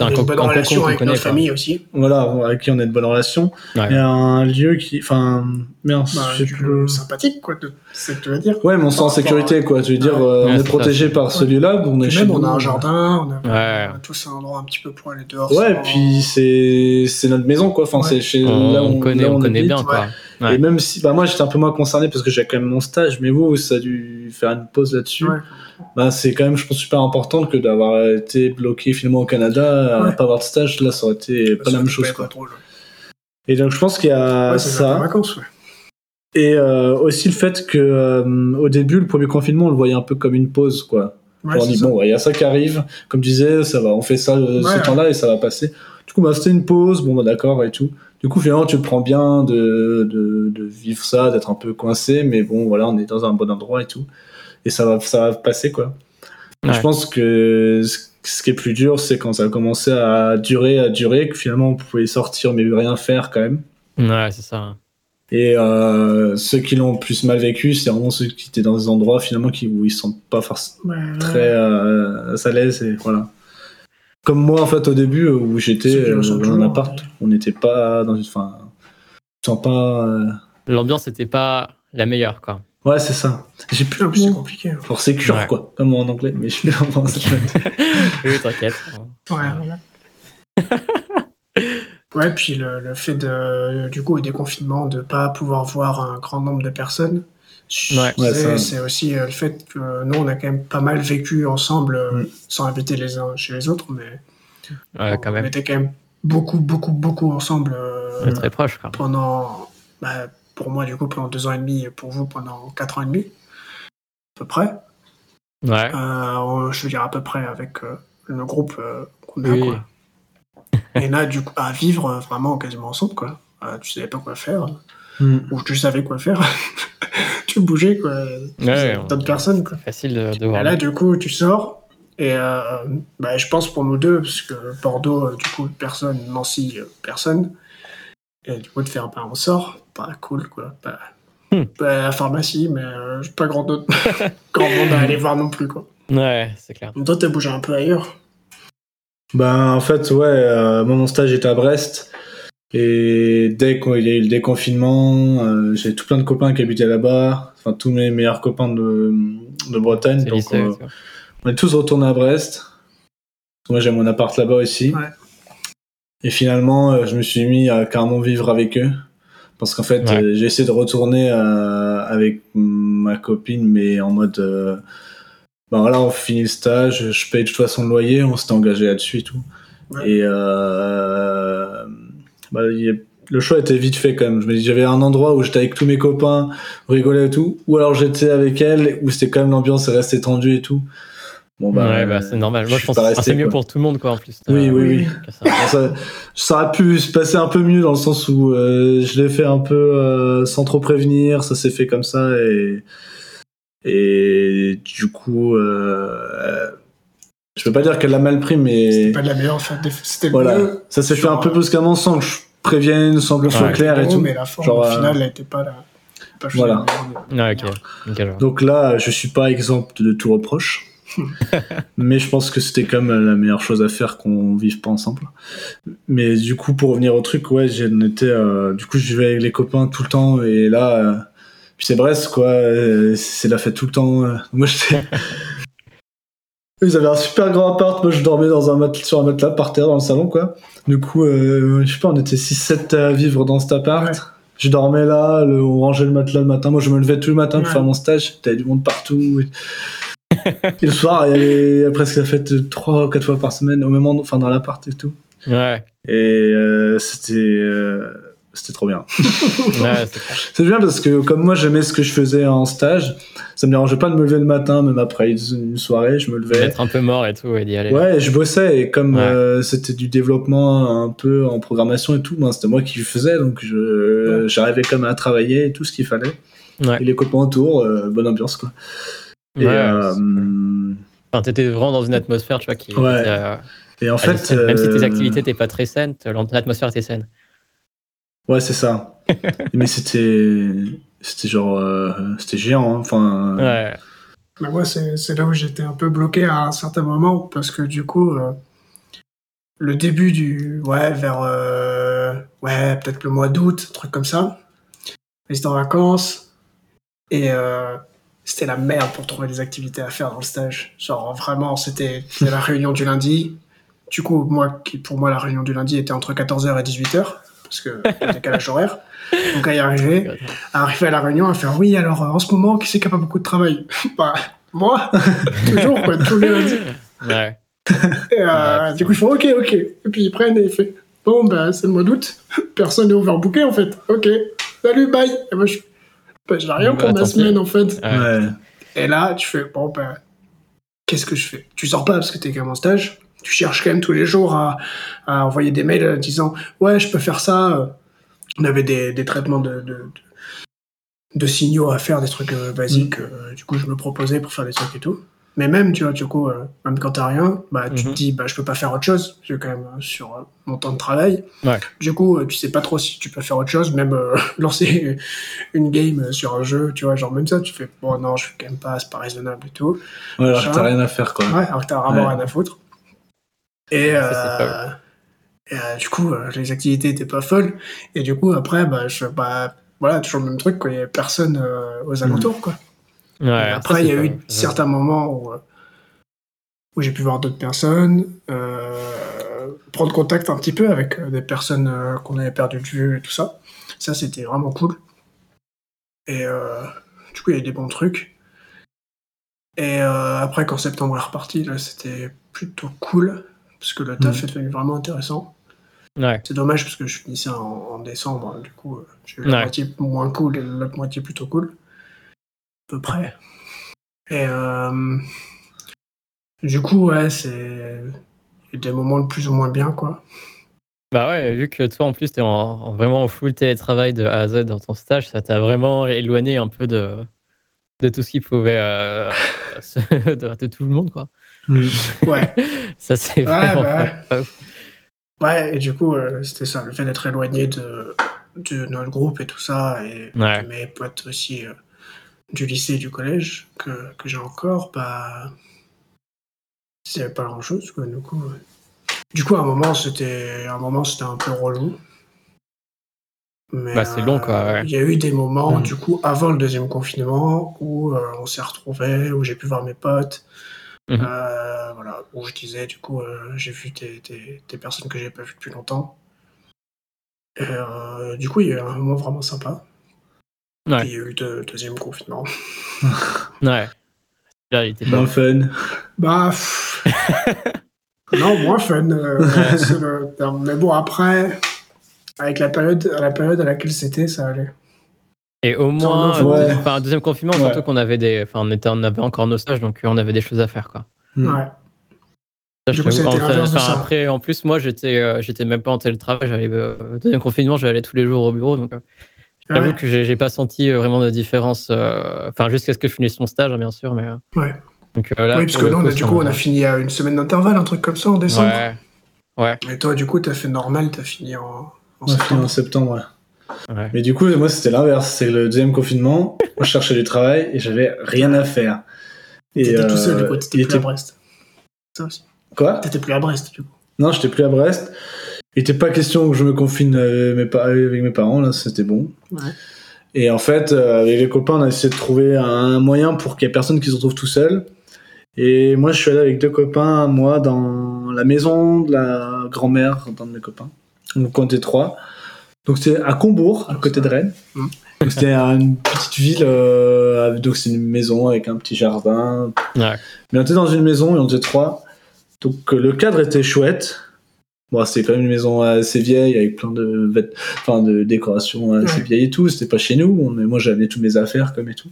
On a une bonne relation qu'on avec connaît, notre quoi. famille aussi. voilà, avec qui on a de bonnes relations. Ouais. A un lieu qui, enfin, merde, Bah, je sais plus sympathique, quoi. de- C'est ce que tu veux dire. Ouais, mais on sent en sécurité, quoi. Tu veux dire, Ouais. euh, Ouais, on est protégé ça. par celui-là, on est chez même, nous. on a un jardin, on a, Ouais. on a tous un endroit un petit peu pour aller dehors. Ouais, sans- puis c'est c'est notre maison, quoi. Enfin, Ouais. c'est chez On, là on connaît, là on connaît habite. bien, quoi. Ouais. Et même si, bah moi, j'étais un peu moins concerné parce que j'ai quand même mon stage, mais vous, ça a dû faire une pause là-dessus. Ouais. Bah, c'est quand même, je pense, super important que d'avoir été bloqué finalement au Canada, à Ouais. pas avoir de stage, là, ça aurait été pas la même chose, quoi. drôle. Et donc, je pense qu'il y a ça. des vacances, ouais. Et euh, aussi le fait que euh, au début, le premier confinement, on le voyait un peu comme une pause, quoi. On dit bon, ouais, il y a ça qui arrive. Comme tu disais, ça va, on fait ça euh, Ouais. ce temps-là et ça va passer. Du coup, bah, c'était une pause, bon, bah, d'accord et tout. Du coup, finalement, tu le prends bien de, de, de vivre ça, d'être un peu coincé, mais bon, voilà, on est dans un bon endroit et tout. Et ça va, ça va passer, quoi. Ouais. Je pense que ce ce qui est plus dur, c'est quand ça a commencé à durer, à durer, que finalement, on pouvait sortir, mais rien faire quand même. Ouais, c'est ça. Et euh, ceux qui l'ont plus mal vécu, c'est vraiment ceux qui étaient dans des endroits finalement qui, où ils se sentent pas forcément Ouais, très euh, à l'aise et voilà. Comme moi en fait au début où j'étais euh, dans un appart, ouais. on n'était pas dans une, enfin, sent pas. euh, L'ambiance n'était pas la meilleure, quoi. Ouais c'est ça. J'ai plus En plus, c'est compliqué. hein. pour sécure Ouais. quoi, comme en anglais, mais je comment ça s'appelle. Oui, t'inquiète. Ouais, voilà. ouais, puis le, le fait de, du coup, au déconfinement, de pas pouvoir voir un grand nombre de personnes, Ouais. Ouais, c'est aussi euh, le fait que nous, on a quand même pas mal vécu ensemble, euh, Mm. sans habiter les uns chez les autres, mais Ouais, quand on même. était quand même beaucoup, beaucoup, beaucoup ensemble euh, très proche, quoi. pendant, bah, pour moi, du coup, pendant deux ans et demi, et pour vous, pendant quatre ans et demi, à peu près. Ouais. Euh, je veux dire à peu près avec euh, le groupe euh, qu'on a, Oui. quoi. Et là, du coup, à vivre vraiment quasiment ensemble, quoi. Euh, tu savais pas quoi faire, Hmm. ou tu savais quoi faire. Tu bougeais, quoi. Ouais, D'autres personnes, quoi. Facile de, de Et voir. là, du coup, tu sors, et euh, bah, je pense pour nous deux, parce que Bordeaux, euh, du coup, personne, Nancy, euh, personne. Et du coup, de faire, bah, on sort, pas cool, quoi. Bah, Hmm. bah, la pharmacie, mais euh, pas grand, d'autre- *laughs* grand monde à aller voir non plus, quoi. Ouais, c'est clair. Donc, toi, t'as bougé un peu ailleurs. Ben, en fait, ouais, euh, moi, mon stage était à Brest. Et dès qu'il y a eu le déconfinement, euh, j'ai tout plein de copains qui habitaient là-bas. Enfin, tous mes meilleurs copains de, de Bretagne. Donc, lycée, euh, on est tous retournés à Brest. Moi, j'ai mon appart là-bas aussi. Ouais. Et finalement, euh, je me suis mis à carrément vivre avec eux. Parce qu'en fait, Ouais. euh, j'ai essayé de retourner euh, avec ma copine, mais en mode... euh, ben voilà, on finit le stage, je paye de toute façon le loyer, on s'était engagé là-dessus et tout. Ouais. Et euh, bah, il a- le choix était vite fait quand même. Je me dis, j'avais un endroit où j'étais avec tous mes copains, on rigolait et tout, ou alors j'étais avec elle, où c'était quand même l'ambiance restée tendue et tout. Bon bah, ouais, bah, c'est normal. Moi, je pense que c'est mieux pour tout le monde, quoi, en plus. Oui, oui, oui. ça. Ça, aurait pu se passer un peu mieux dans le sens où euh, je l'ai fait un peu euh, sans trop prévenir, ça s'est fait comme ça et et du coup euh, je peux pas dire qu'elle l'a mal pris mais C'était pas de la meilleure fin. C'était voilà mieux. ça s'est fait un peu brusquement sans que je prévienne sans que ce soit clair et tout Mais la fin, Genre, au euh, final, elle était pas là. Pas Voilà. Je donc là je suis pas exempt de tout reproche *laughs* mais je pense que c'était quand même la meilleure chose à faire qu'on vive pas ensemble mais du coup pour revenir au truc ouais j'en étais euh, du coup je vivais avec les copains tout le temps et là euh, puis c'est Brest quoi euh, c'est la fête tout le temps moi j'étais Eux, ils avaient un super grand appart moi je dormais dans un mat sur un matelas par terre dans le salon quoi du coup euh, je sais pas on était 6-7 à vivre dans cet appart Ouais. je dormais là, le- on rangeait le matelas le matin. Moi, je me levais tout le matin pour Ouais. faire mon stage. T'avais du monde partout. Et, et le soir, il y avait presque la fête trois ou quatre fois par semaine, au même endroit, enfin dans l'appart et tout. Ouais, Et euh, c'était euh, c'était trop bien. *laughs* ouais, c'est bien parce que comme moi, j'aimais ce que je faisais en stage. Ça me dérangeait pas de me lever le matin, même après une soirée, je me levais. D'être un peu mort et tout et d'y aller. Ouais, je bossais et comme Ouais. euh, c'était du développement un peu en programmation et tout, ben, c'était moi qui le faisais, donc je j'arrivais comme à travailler et tout ce qu'il fallait. Ouais. Et les copains autour, euh, bonne ambiance quoi. Et, Ouais, euh, Enfin, t'étais vraiment dans une atmosphère, tu vois, qui. Ouais. et en fait. Même si tes activités n'étaient pas très saines, l'atmosphère était saine. Ouais c'est ça. *laughs* Mais c'était c'était genre euh, c'était géant, hein. enfin. Ouais. Mais moi, c'est c'est là où j'étais un peu bloqué à un certain moment, parce que du coup, euh, le début du. Ouais, vers. euh, ouais, peut-être le mois d'août, un truc comme ça. J'étais en vacances, et euh, c'était la merde pour trouver des activités à faire dans le stage. Genre, vraiment, c'était c'était la réunion du lundi. Du coup, moi, qui- pour moi, la réunion du lundi était entre 14h et 18h, parce que décalage horaire. Donc, à y arriver, à arriver à la réunion à faire oui alors euh, en ce moment qui c'est qui a pas beaucoup de travail? *laughs* Bah moi. *laughs* Toujours quoi tous les lundis. Ouais. *laughs* et, euh, Ouais, du coup je fais ok ok. Et puis ils prennent et ils font bon bah c'est le mois d'août. Personne n'est overbooké en fait. Ok. Salut bye. Et moi je bah, j'ai rien Bah, pour ma semaine en fait. Ouais. Ouais. et là tu fais bon bah qu'est-ce que je fais? Tu sors pas parce que t'es quand même en stage? Tu cherches quand même tous les jours à, à envoyer des mails euh, disant ouais je peux faire ça euh, on avait des, des traitements de, de, signaux à faire des trucs euh, basiques euh, du coup je me proposais pour faire des trucs et tout Mais même, tu vois, du coup, euh, même quand t'as rien, bah, tu te dis, bah, je peux pas faire autre chose. Je suis quand même sur mon temps de travail. Ouais. Du coup, tu sais pas trop si tu peux faire autre chose, même *laughs* lancer une game sur un jeu, tu vois, genre même ça, tu fais, bon, non, je fais quand même pas, c'est pas raisonnable et tout. Ouais, alors t'as rien à faire, quoi. Ouais, alors que t'as vraiment Ouais. rien à foutre. Et, Ça, euh, et, euh, du coup, euh, les activités étaient pas folles. Et du coup, après, bah, je, bah, voilà, toujours le même truc, quoi. Il y avait personne aux alentours, quoi. Ouais, après, il y a eu certains moments où, où j'ai pu voir d'autres personnes, euh, prendre contact un petit peu avec des personnes euh, qu'on avait perdu de vue et tout ça. Ça, c'était vraiment cool. Et euh, du coup, il y a eu des bons trucs. Et après, quand septembre est reparti, là, c'était plutôt cool, parce que le taf Mhm. est devenu vraiment intéressant. Ouais. C'est dommage parce que je finissais en, en décembre, du coup, euh, j'ai eu la Ouais. moitié moins cool et l'autre moitié plutôt cool. À peu près. Et euh, du coup, ouais, c'est des moments plus ou moins bien, quoi. Bah ouais, vu que toi en plus t'es en, en vraiment en full télétravail de A à Z dans ton stage, ça t'a vraiment éloigné un peu de, de tout ce qui pouvait euh, de, de tout le monde quoi. Mm. Ouais, *laughs* Ça c'est Ouais, vraiment bah ouais. et du coup, euh, c'était ça, le fait d'être éloigné de, de notre groupe et tout ça, et Ouais. de mes potes aussi euh, du lycée et du collège que, que j'ai encore, bah. C'est pas grand chose, quoi, du coup. ouais. Du coup, à un moment, c'était un moment, c'était un peu relou. Mais, Bah, c'est long, quoi, ouais. Il y a eu des moments, Mm. du coup, avant le deuxième confinement, où euh, on s'est retrouvés, où j'ai pu voir mes potes. Mhm. Euh, voilà, où je disais, du coup, euh, j'ai vu des, des, des personnes que j'ai pas vues depuis longtemps. Et euh, du coup, il y a eu un moment vraiment sympa. Ouais. Il y a eu le deuxième confinement. *laughs* Ouais. Là, il était pas Moins fun. Bah. pff. *laughs* non, moins fun. euh, c'est le terme. Mais bon, après, avec la période, à la période à laquelle c'était, ça allait. Et au moins, Ouais. enfin, deuxième confinement, Ouais. surtout qu'on avait des, enfin, on était, on avait encore nos stages, donc euh, on avait des choses à faire quoi. Mm. Ouais. Ça, je coup, ça enfin, ça. après, en plus, moi, j'étais, euh, j'étais même pas en télétravail. J'avais euh, deuxième confinement, j'allais tous les jours au bureau, donc euh, j'avoue Ouais. que j'ai, j'ai pas senti euh, vraiment de différence. euh, Enfin, jusqu'à ce que je finisse mon stage, hein, bien sûr, mais. euh, Ouais. Donc euh, là, oui, parce que nous, on a, du coup, on a fini à une semaine d'intervalle, un truc comme ça en décembre. Ouais. Et toi, du coup, t'as fait normal, t'as fini en, en fini septembre. en septembre, ouais. Ouais. Mais du coup, moi, c'était l'inverse. C'est le deuxième confinement. Moi, je cherchais du travail et j'avais rien à faire. Et, T'étais tout seul, euh, du coup, t'étais plus à Brest. Ça aussi. Quoi? T'étais plus à Brest, du coup. Non, j'étais plus à Brest. Il était pas question que je me confine avec mes, pa- avec mes parents, là, c'était bon. Ouais. Et en fait, euh, avec les copains, on a essayé de trouver un moyen pour qu'il y ait personne qui se retrouve tout seul. Et moi, je suis allé avec deux copains, moi, dans la maison de la grand-mère d'un de mes copains. Donc, on était trois. Donc, c'était à Combourg, à côté de Rennes. Donc, c'était une petite ville. euh, donc, c'est une maison avec un petit jardin. Ouais. Mais on était dans une maison et on était trois. Donc, euh, le cadre était chouette. Bon, c'était quand même une maison assez vieille avec plein de, enfin, de décorations assez Ouais. vieilles et tout. C'était pas chez nous, mais moi, j'avais toutes mes affaires comme et tout.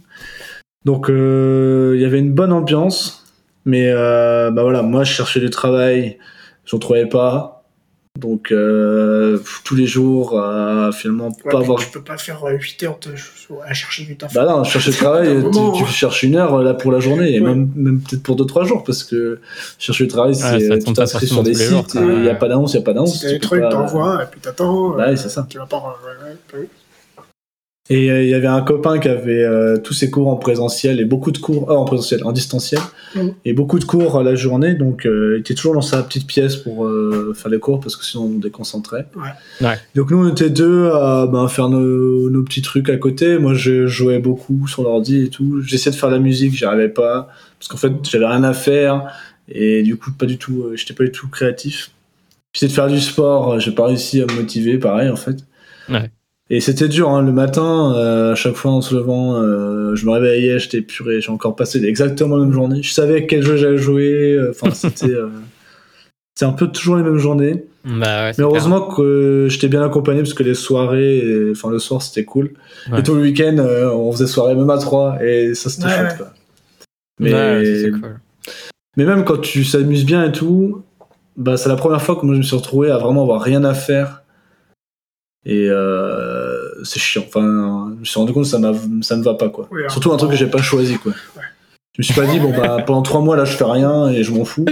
Donc, euh, il y avait une bonne ambiance. Mais euh, bah voilà, moi je cherchais du travail, j'en trouvais pas. Donc euh, tous les jours, euh, finalement, Ouais, pas avoir. Tu peux pas faire 8 heures de- à chercher du taf. Bah non, chercher du *laughs* travail, tu, tu hein. cherches une heure là pour la journée, et Ouais. même, même peut-être pour 2-3 jours, parce que chercher du travail, Ouais, c'est ça tu t'inscris sur des sites, il n'y a Ouais. pas d'annonce, il n'y a pas d'annonce. Si t'as des trucs, pas- t'envoies, et puis t'attends. Ouais, euh, c'est ça. Tu vas pas. Et euh, il y avait un copain qui avait euh, tous ses cours en présentiel et beaucoup de cours, euh, en présentiel, en distanciel, Mhm. et beaucoup de cours à la journée, donc euh, il était toujours dans sa petite pièce pour euh, faire les cours parce que sinon on déconcentrait. Ouais. Ouais. Donc nous on était deux à ben, faire nos, nos petits trucs à côté. Moi je jouais beaucoup sur l'ordi et tout. J'essayais de faire de la musique, j'y arrivais pas parce qu'en fait j'avais rien à faire et du coup pas du tout, euh, j'étais pas du tout créatif. J'essayais de faire du sport, euh, j'ai pas réussi à me motiver, pareil en fait. Ouais. Et c'était dur, hein, le matin, euh, à chaque fois en se levant, euh, je me réveillais, j'étais puré, j'ai encore passé exactement la même journée. Je savais quel jeu j'allais jouer, euh, enfin *laughs* c'était euh, c'était un peu toujours les mêmes journées. Bah ouais, c'est Mais heureusement que j'étais bien accompagné parce que les soirées, enfin le soir c'était cool. Ouais. Et tout le week-end, euh, on faisait soirée même à trois et ça c'était Ouais, chouette quoi. Mais... Mais, Ouais, ça, c'est cool. mais même quand tu s'amuses bien et tout, bah c'est la première fois que moi je me suis retrouvé à vraiment avoir rien à faire. Et euh, c'est chiant. Enfin, je me suis rendu compte que ça, m'a- ça me va pas quoi. Oui, Surtout un truc que j'ai pas choisi quoi. Ouais. Je me suis pas dit, bon, bah, pendant trois mois, là, je fais rien et je m'en fous.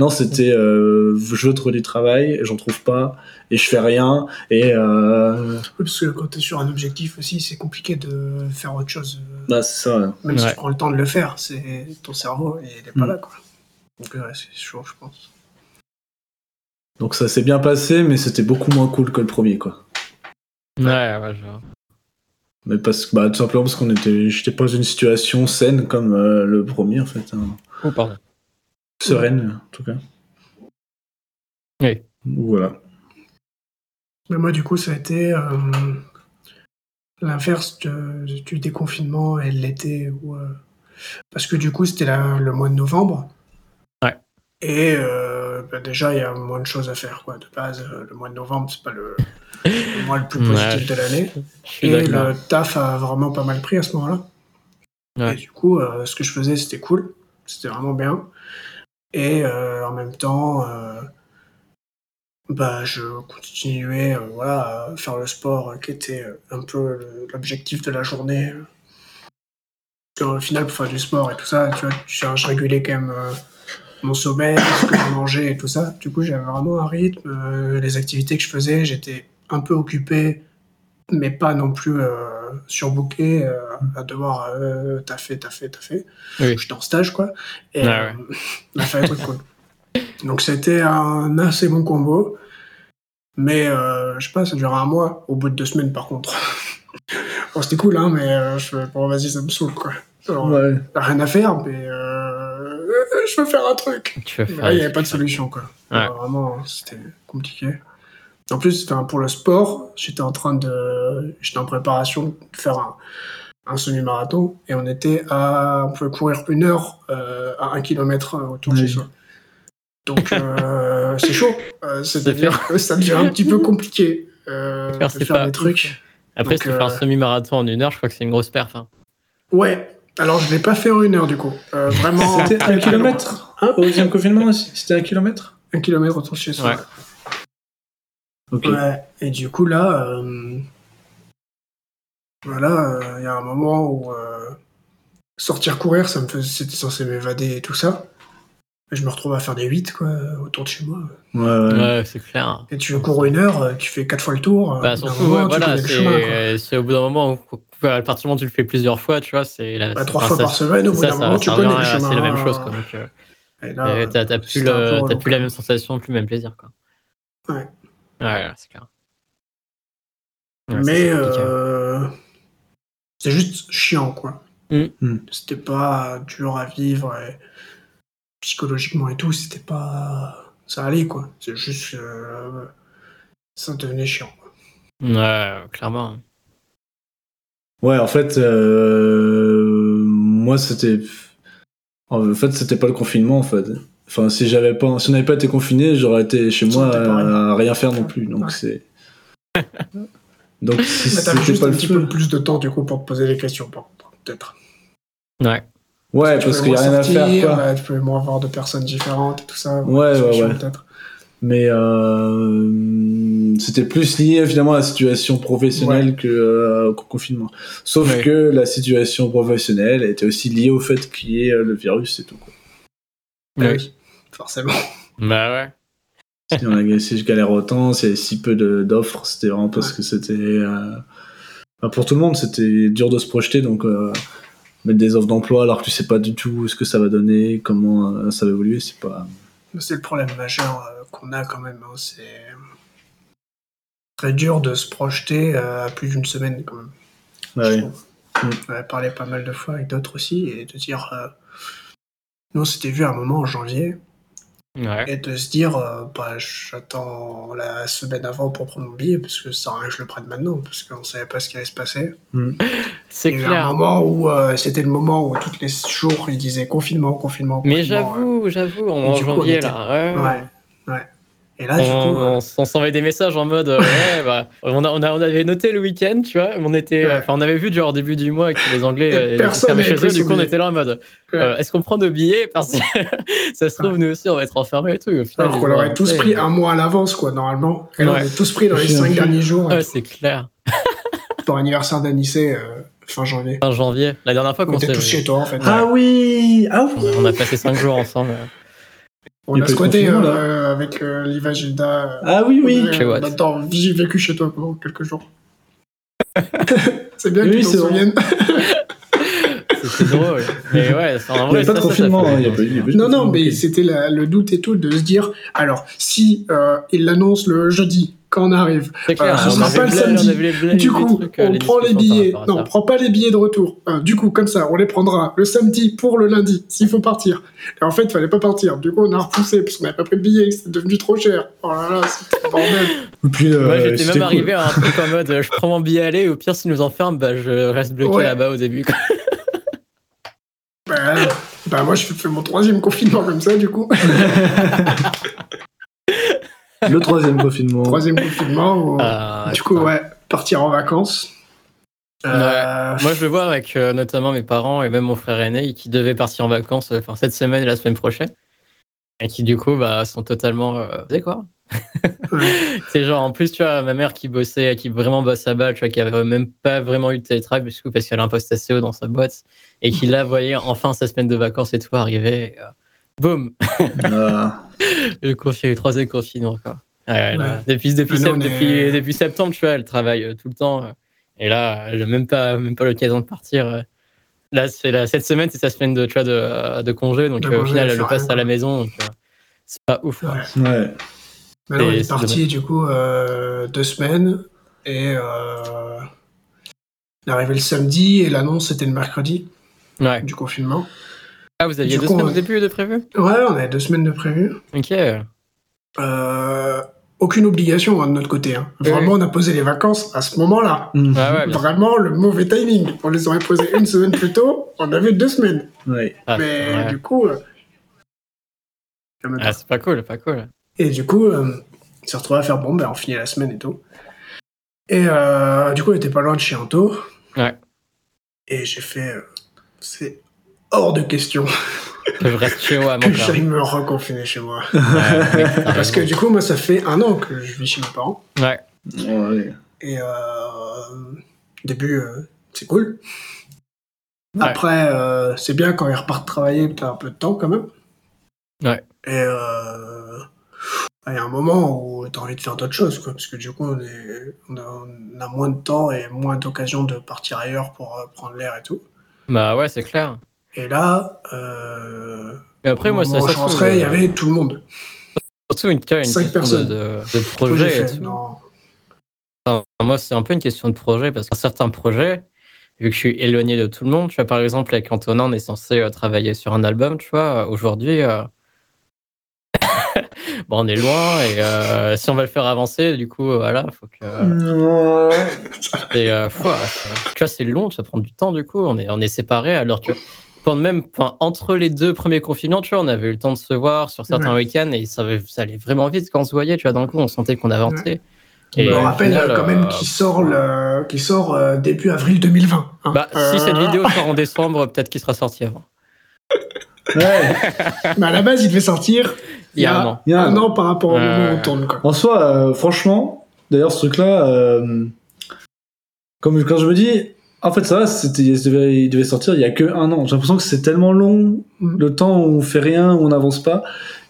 Non, c'était, euh, je veux trouver du travail, et j'en trouve pas, et je fais rien, et, euh, Oui, parce que quand tu es sur un objectif aussi, c'est compliqué de faire autre chose. bah, c'est ça. ouais. Même si tu prends le temps de le faire, c'est ton cerveau et il est pas Mm. là, quoi. Donc, ouais, c'est chaud, je pense. Donc ça s'est bien passé, mais c'était beaucoup moins cool que le premier, quoi. Ouais, ouais, je vois. Mais parce que, bah, tout simplement parce qu'on était, j'étais pas dans une situation saine comme euh, le premier, en fait. hein. Oh, pardon. Sereine, en tout cas. Oui. Voilà. Mais moi, du coup, ça a été euh, l'inverse de- du déconfinement et de l'été. euh, parce que du coup, c'était le mois de novembre. Ouais. Et euh, bah, déjà, il y a moins de choses à faire. Quoi. De base, euh, le mois de novembre, c'est pas le, le mois le plus positif Ouais. de l'année. Et le taf a vraiment pas mal pris à ce moment-là. Ouais. Et du coup, euh, ce que je faisais, c'était cool. C'était vraiment bien. Et euh, en même temps, euh, bah, je continuais voilà, à faire le sport qui était un peu l'objectif de la journée. Parce qu'au final, pour faire du sport et tout ça, tu vois, je, régulais quand même mon sommeil, ce que je mangeais et tout ça. Du coup, j'avais vraiment un rythme. euh, les activités que je faisais, j'étais un peu occupé, mais pas non plus euh, surbooké euh, à devoir taffer, taffer, taffer. Oui. J'étais en stage, quoi. Et Ouais, on a fait des trucs cool. Donc, c'était un assez bon combo. Mais, je sais pas, ça durait un mois, au bout de deux semaines, par contre. *laughs* bon, c'était cool, hein, mais je fais, bon, vas-y, ça me saoule, quoi. Alors, Ouais. rien à faire, mais je veux faire un truc. Tu veux Mais faire là, il n'y avait pas de solution, quoi. Ouais. Alors, vraiment, c'était compliqué. En plus, enfin, pour le sport, j'étais en train de. J'étais en préparation de faire un, un semi-marathon et on était à. On pouvait courir une heure euh, à un kilomètre autour de chez soi. Donc, euh, *laughs* c'est chaud. Euh, C'est-à-dire que ça devient un petit peu compliqué euh, Faire, de c'est faire pas des trucs. Après, Donc, si tu fais un euh, semi-marathon en une heure, je crois que c'est une grosse perf. hein. Ouais. Alors, je l'ai pas fait en une heure, du coup. Euh, vraiment. *laughs* C'était un kilomètre Hein Au deuxième confinement aussi C'était un kilomètre Un kilomètre autour de chez soi. Ouais. Et du coup, là, euh, voilà, euh, il y a un moment où euh, sortir courir, ça me faisait, c'était censé m'évader et tout ça. Et je me retrouve à faire des 8 quoi, autour de chez moi. Ouais, ouais. Ouais, c'est clair. Et tu cours une heure, tu fais quatre fois le tour. Bah, surtout, moment, ouais, voilà, c'est au bout d'un moment, à partir du moment où tu le fais plusieurs fois, tu vois, c'est la. Bah, trois fois ça- par semaine, au c'est bout ça, d'un ça moment, tu revient connais le à- chemin. C'est la même chose, quoi. Donc, euh, Et là, et t'as plus, le, plus la même sensation, plus le même plaisir, quoi. Ouais. C'est clair. Ouais, Mais euh, c'est juste chiant, quoi. Mm. Mm. C'était pas dur à vivre et psychologiquement et tout, c'était pas. Ça allait, quoi. C'est juste. euh, ça devenait chiant. quoi. Ouais, clairement. Ouais, en fait, euh, moi, c'était. En fait, c'était pas le confinement, en fait. Enfin, si j'avais pas, si on n'avait pas été confiné, j'aurais été chez Ça moi à, à rien faire non plus. Donc Ouais. c'est. *laughs* Donc si c'était juste pas un le petit feu. peu plus de temps, du coup, pour te poser les questions, par contre, peut-être. Ouais. Ouais, parce qu'il y a rien à faire, quoi. ouais, tu pouvais moins voir de personnes différentes et tout ça. Ouais, des ouais, ouais. peut-être. Mais euh, c'était plus lié évidemment à la situation professionnelle que euh, au confinement. Sauf Ouais. que la situation professionnelle était aussi liée au fait qu'il y ait euh, le virus et tout. Quoi. Ah oui, forcément. *laughs* Bah ouais. Si, on a, si je galère autant, s'il y avait si peu de- d'offres, c'était vraiment parce Ouais. que c'était. euh, enfin, pour tout le monde, c'était dur de se projeter. Donc, euh, mettre des offres d'emploi alors que tu sais pas du tout ce que ça va donner, comment euh, ça va évoluer, c'est pas. C'est le problème majeur euh, qu'on a quand même. hein, C'est très dur de se projeter euh, à plus d'une semaine, quand même. Ouais. trouve. On a parlé pas mal de fois avec d'autres aussi, et de dire. euh, nous, on s'était vu à un moment en janvier, Ouais. et de se dire, euh, bah, j'attends la semaine avant pour prendre mon billet, parce que ça sert à rien que je le prenne maintenant, parce qu'on savait pas ce qui allait se passer. C'est Il y a eu un clair. moment où euh, c'était le moment où tous les jours ils disaient confinement, confinement, confinement. Mais j'avoue, j'avoue, en janvier, était- là. Ouais. Et là, du on, coup, euh, on, s'envoyait des messages en mode euh, *laughs* ouais bah on, a, on, a- on avait noté le week-end tu vois on était Ouais. enfin on avait vu genre au début du mois que les Anglais Et euh, personne chez eux du coup on était là en mode Ouais. euh, est-ce qu'on prend nos billets? Parce que *laughs* ça se trouve nous aussi on va être enfermés et tout au final, alors qu'on l'aurait tous pris un mois à l'avance, quoi, normalement. Et là, on est tous pris dans les cinq derniers jours. ouais c'est clair *laughs* Pour l'anniversaire d'Anissé, euh, fin janvier. Fin janvier. La dernière fois On qu'on était s'est tous chez toi, en fait. Ah oui Ah oui on a passé 5 jours ensemble. On a squatté euh, avec euh, Liva Gilda. Ah oui, oui Euh. Attends, j'ai vécu chez toi pendant quelques jours. *laughs* c'est bien Oui, que tu t'en c'est souviennes. C'était *laughs* drôle. Mais ouais, c'est- en vrai, a pas de ça, ça, ça confinement, fait il y a plaisir. pas eu- il y a pas eu de Non, non, mais c'était le doute et tout de se dire, alors, si euh, il l'annonce le jeudi, quand on arrive, C'est clair, Euh, ce on pas le samedi. du coup, trucs, euh, on prend les billets. Non, on prend pas les billets de retour. Euh, du coup, comme ça, on les prendra le samedi pour le lundi, s'il faut partir. Et en fait, il fallait pas partir. Du coup, on a repoussé, parce qu'on n'avait pas pris de billets, c'était devenu trop cher. Oh là là, c'était bordel. Et puis, euh, Moi, j'étais même cool. arrivé à un truc en mode euh, je prends mon billet aller, au pire, s'ils nous enferment, bah, je reste bloqué Ouais. là-bas au début. quoi. *laughs* Bah, bah, moi, je fais mon troisième confinement comme ça, du coup. *laughs* Le troisième confinement. troisième confinement. Ah, du coup, putain. ouais, partir en vacances. Euh, Moi, je le vois avec euh, notamment mes parents et même mon frère aîné qui devaient partir en vacances euh, enfin, cette semaine et la semaine prochaine. Et qui, du coup, bah, sont totalement. Euh, vous savez quoi. *laughs* C'est genre, en plus, tu vois, ma mère qui bossait, qui vraiment bosse à balle, tu vois, qui avait même pas vraiment eu de télétravail parce que- parce qu'elle a un poste assez haut dans sa boîte et qui là voyait enfin sa semaine de vacances et tout arriver. et, euh, boum Ah. *laughs* Le confi- le troisième confinement, quoi. Ouais. Depuis, depuis, septembre, tu vois, elle travaille euh, tout le temps. euh, Et là, j'ai même pas, même pas l'occasion de partir. euh. Là, c'est la, cette semaine, c'est sa semaine de, tu vois, de, euh, de congé. Donc, euh, au final, elle elle le passe rien, à la maison. donc, euh, c'est pas ouf. Ouais. Ouais. Il est c'est parti, du coup, euh, deux semaines. Et euh, il est arrivé le samedi et l'annonce, c'était le mercredi Ouais. du confinement. Ah, vous aviez Du deux coup, semaines on- au début de prévu? Ouais, on avait deux semaines de prévu. Ok. Euh, aucune obligation hein, de notre côté. hein. Oui, Vraiment, on a posé les vacances à ce moment-là. Mhm. Ah ouais, bien sûr. Vraiment, le mauvais timing. On les aurait posées une semaine plus tôt, on avait deux semaines. Ouais. Ah, Mais ouais. du coup... euh, Ah, c'est pas cool, pas cool. Et du coup, euh, il s'est retrouvé à faire bon, ben on finit la semaine et tout. Et euh, du coup, il était pas loin de chez Anto. Ouais. Et j'ai fait, euh, c'est hors de question Que je reste chez moi à *laughs* que mon père. j'aille me reconfiner chez moi. Ouais, *laughs* oui, t'as Parce que du coup, moi, ça fait un an que je vis chez mes parents. Ouais. Ouais. Et euh, au début, euh, c'est cool. Ouais. Après, euh, c'est bien quand ils repartent travailler, t'as un peu de temps quand même. Ouais. Et euh, il y a un moment où t'as envie de faire d'autres choses, quoi, parce que du coup, on, est, on, a, on a moins de temps et moins d'occasion de partir ailleurs pour euh, prendre l'air et tout. Bah ouais, c'est clair. Et là, euh, Mais après, moi, ça, moment où ça je se trouve, rentrais, il y euh, avait tout le monde. surtout une, une cinq question de, personnes. projet. et fait, tout. non. Enfin, moi, c'est un peu une question de projet parce que certains projets, vu que je suis éloigné de tout le monde, tu vois, par exemple, avec Antonin, on est censé euh, travailler sur un album, tu vois, aujourd'hui, euh, *laughs* bon, on est loin et euh, si on va le faire avancer, du coup, euh, voilà, faut que. Et, euh, faut, euh, tu vois, c'est long, ça prend du temps, du coup, on est, on est séparés alors que. Pendant même, entre les deux premiers confinements, tu vois, on avait eu le temps de se voir sur certains week-ends et ça, allait vraiment vite quand on se voyait, tu vois, d'un coup, on sentait qu'on avançait. Je me au rappelle final, euh, quand même euh, qu'il sort, le, qu'il sort euh, début avril 2020. hein. Bah, Euh, si cette vidéo sort en décembre, peut-être qu'il sera sorti avant. *laughs* Ouais. Mais à la base, il devait sortir Il y a un an. Il y a un an par rapport au Ouais. moment où on tourne. Quoi. En soi, euh, franchement, d'ailleurs, ce truc-là, euh, comme quand je me dis, en fait, ça va, c'était, il, devait, il devait sortir il y a que un an. J'ai l'impression que c'est tellement long, Mm. le temps où on fait rien, où on n'avance pas.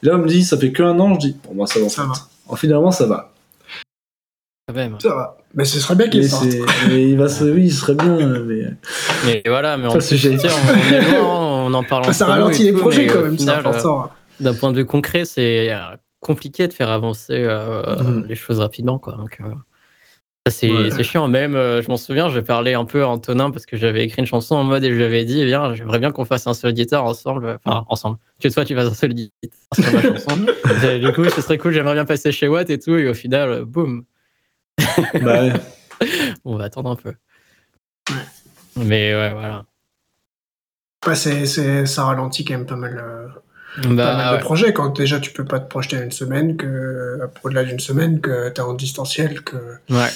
Et là, on me dit, ça fait que un an, je dis, pour moi, ça Ça fait. va. En finalement, ça va. Ça va. Mais ce serait bien qu'il sorte. mais il va se, oui, il serait bien, mais Mais voilà, mais on, Pas le sujet. tu sais, on, est loin, on en parle Enfin, *laughs* ça ralentit les projets quand même, c'est important. hein. euh, D'un point de vue concret, c'est euh, compliqué de faire avancer euh, Mhm. les choses rapidement, quoi. Donc, euh, c'est Ouais. chiant. Même, euh, je m'en souviens, j'ai parlé un peu à Antonin parce que j'avais écrit une chanson en mode et je lui avais dit, eh bien, j'aimerais bien qu'on fasse un seul guitare ensemble. Enfin, ensemble. Que toi, tu fasses un seul guitare sur ma *laughs* chanson. Et du coup, ce serait cool, j'aimerais bien passer chez Watt et tout. Et au final, boum, bah, ouais. *laughs* on va attendre un peu. Mais ouais, voilà. Ouais, c'est, c'est, ça ralentit quand même pas mal, euh, pas mal Bah, de projets. Quand déjà tu peux pas te projeter à une semaine, que, au-delà d'une semaine, que t'es en distanciel, que ouais.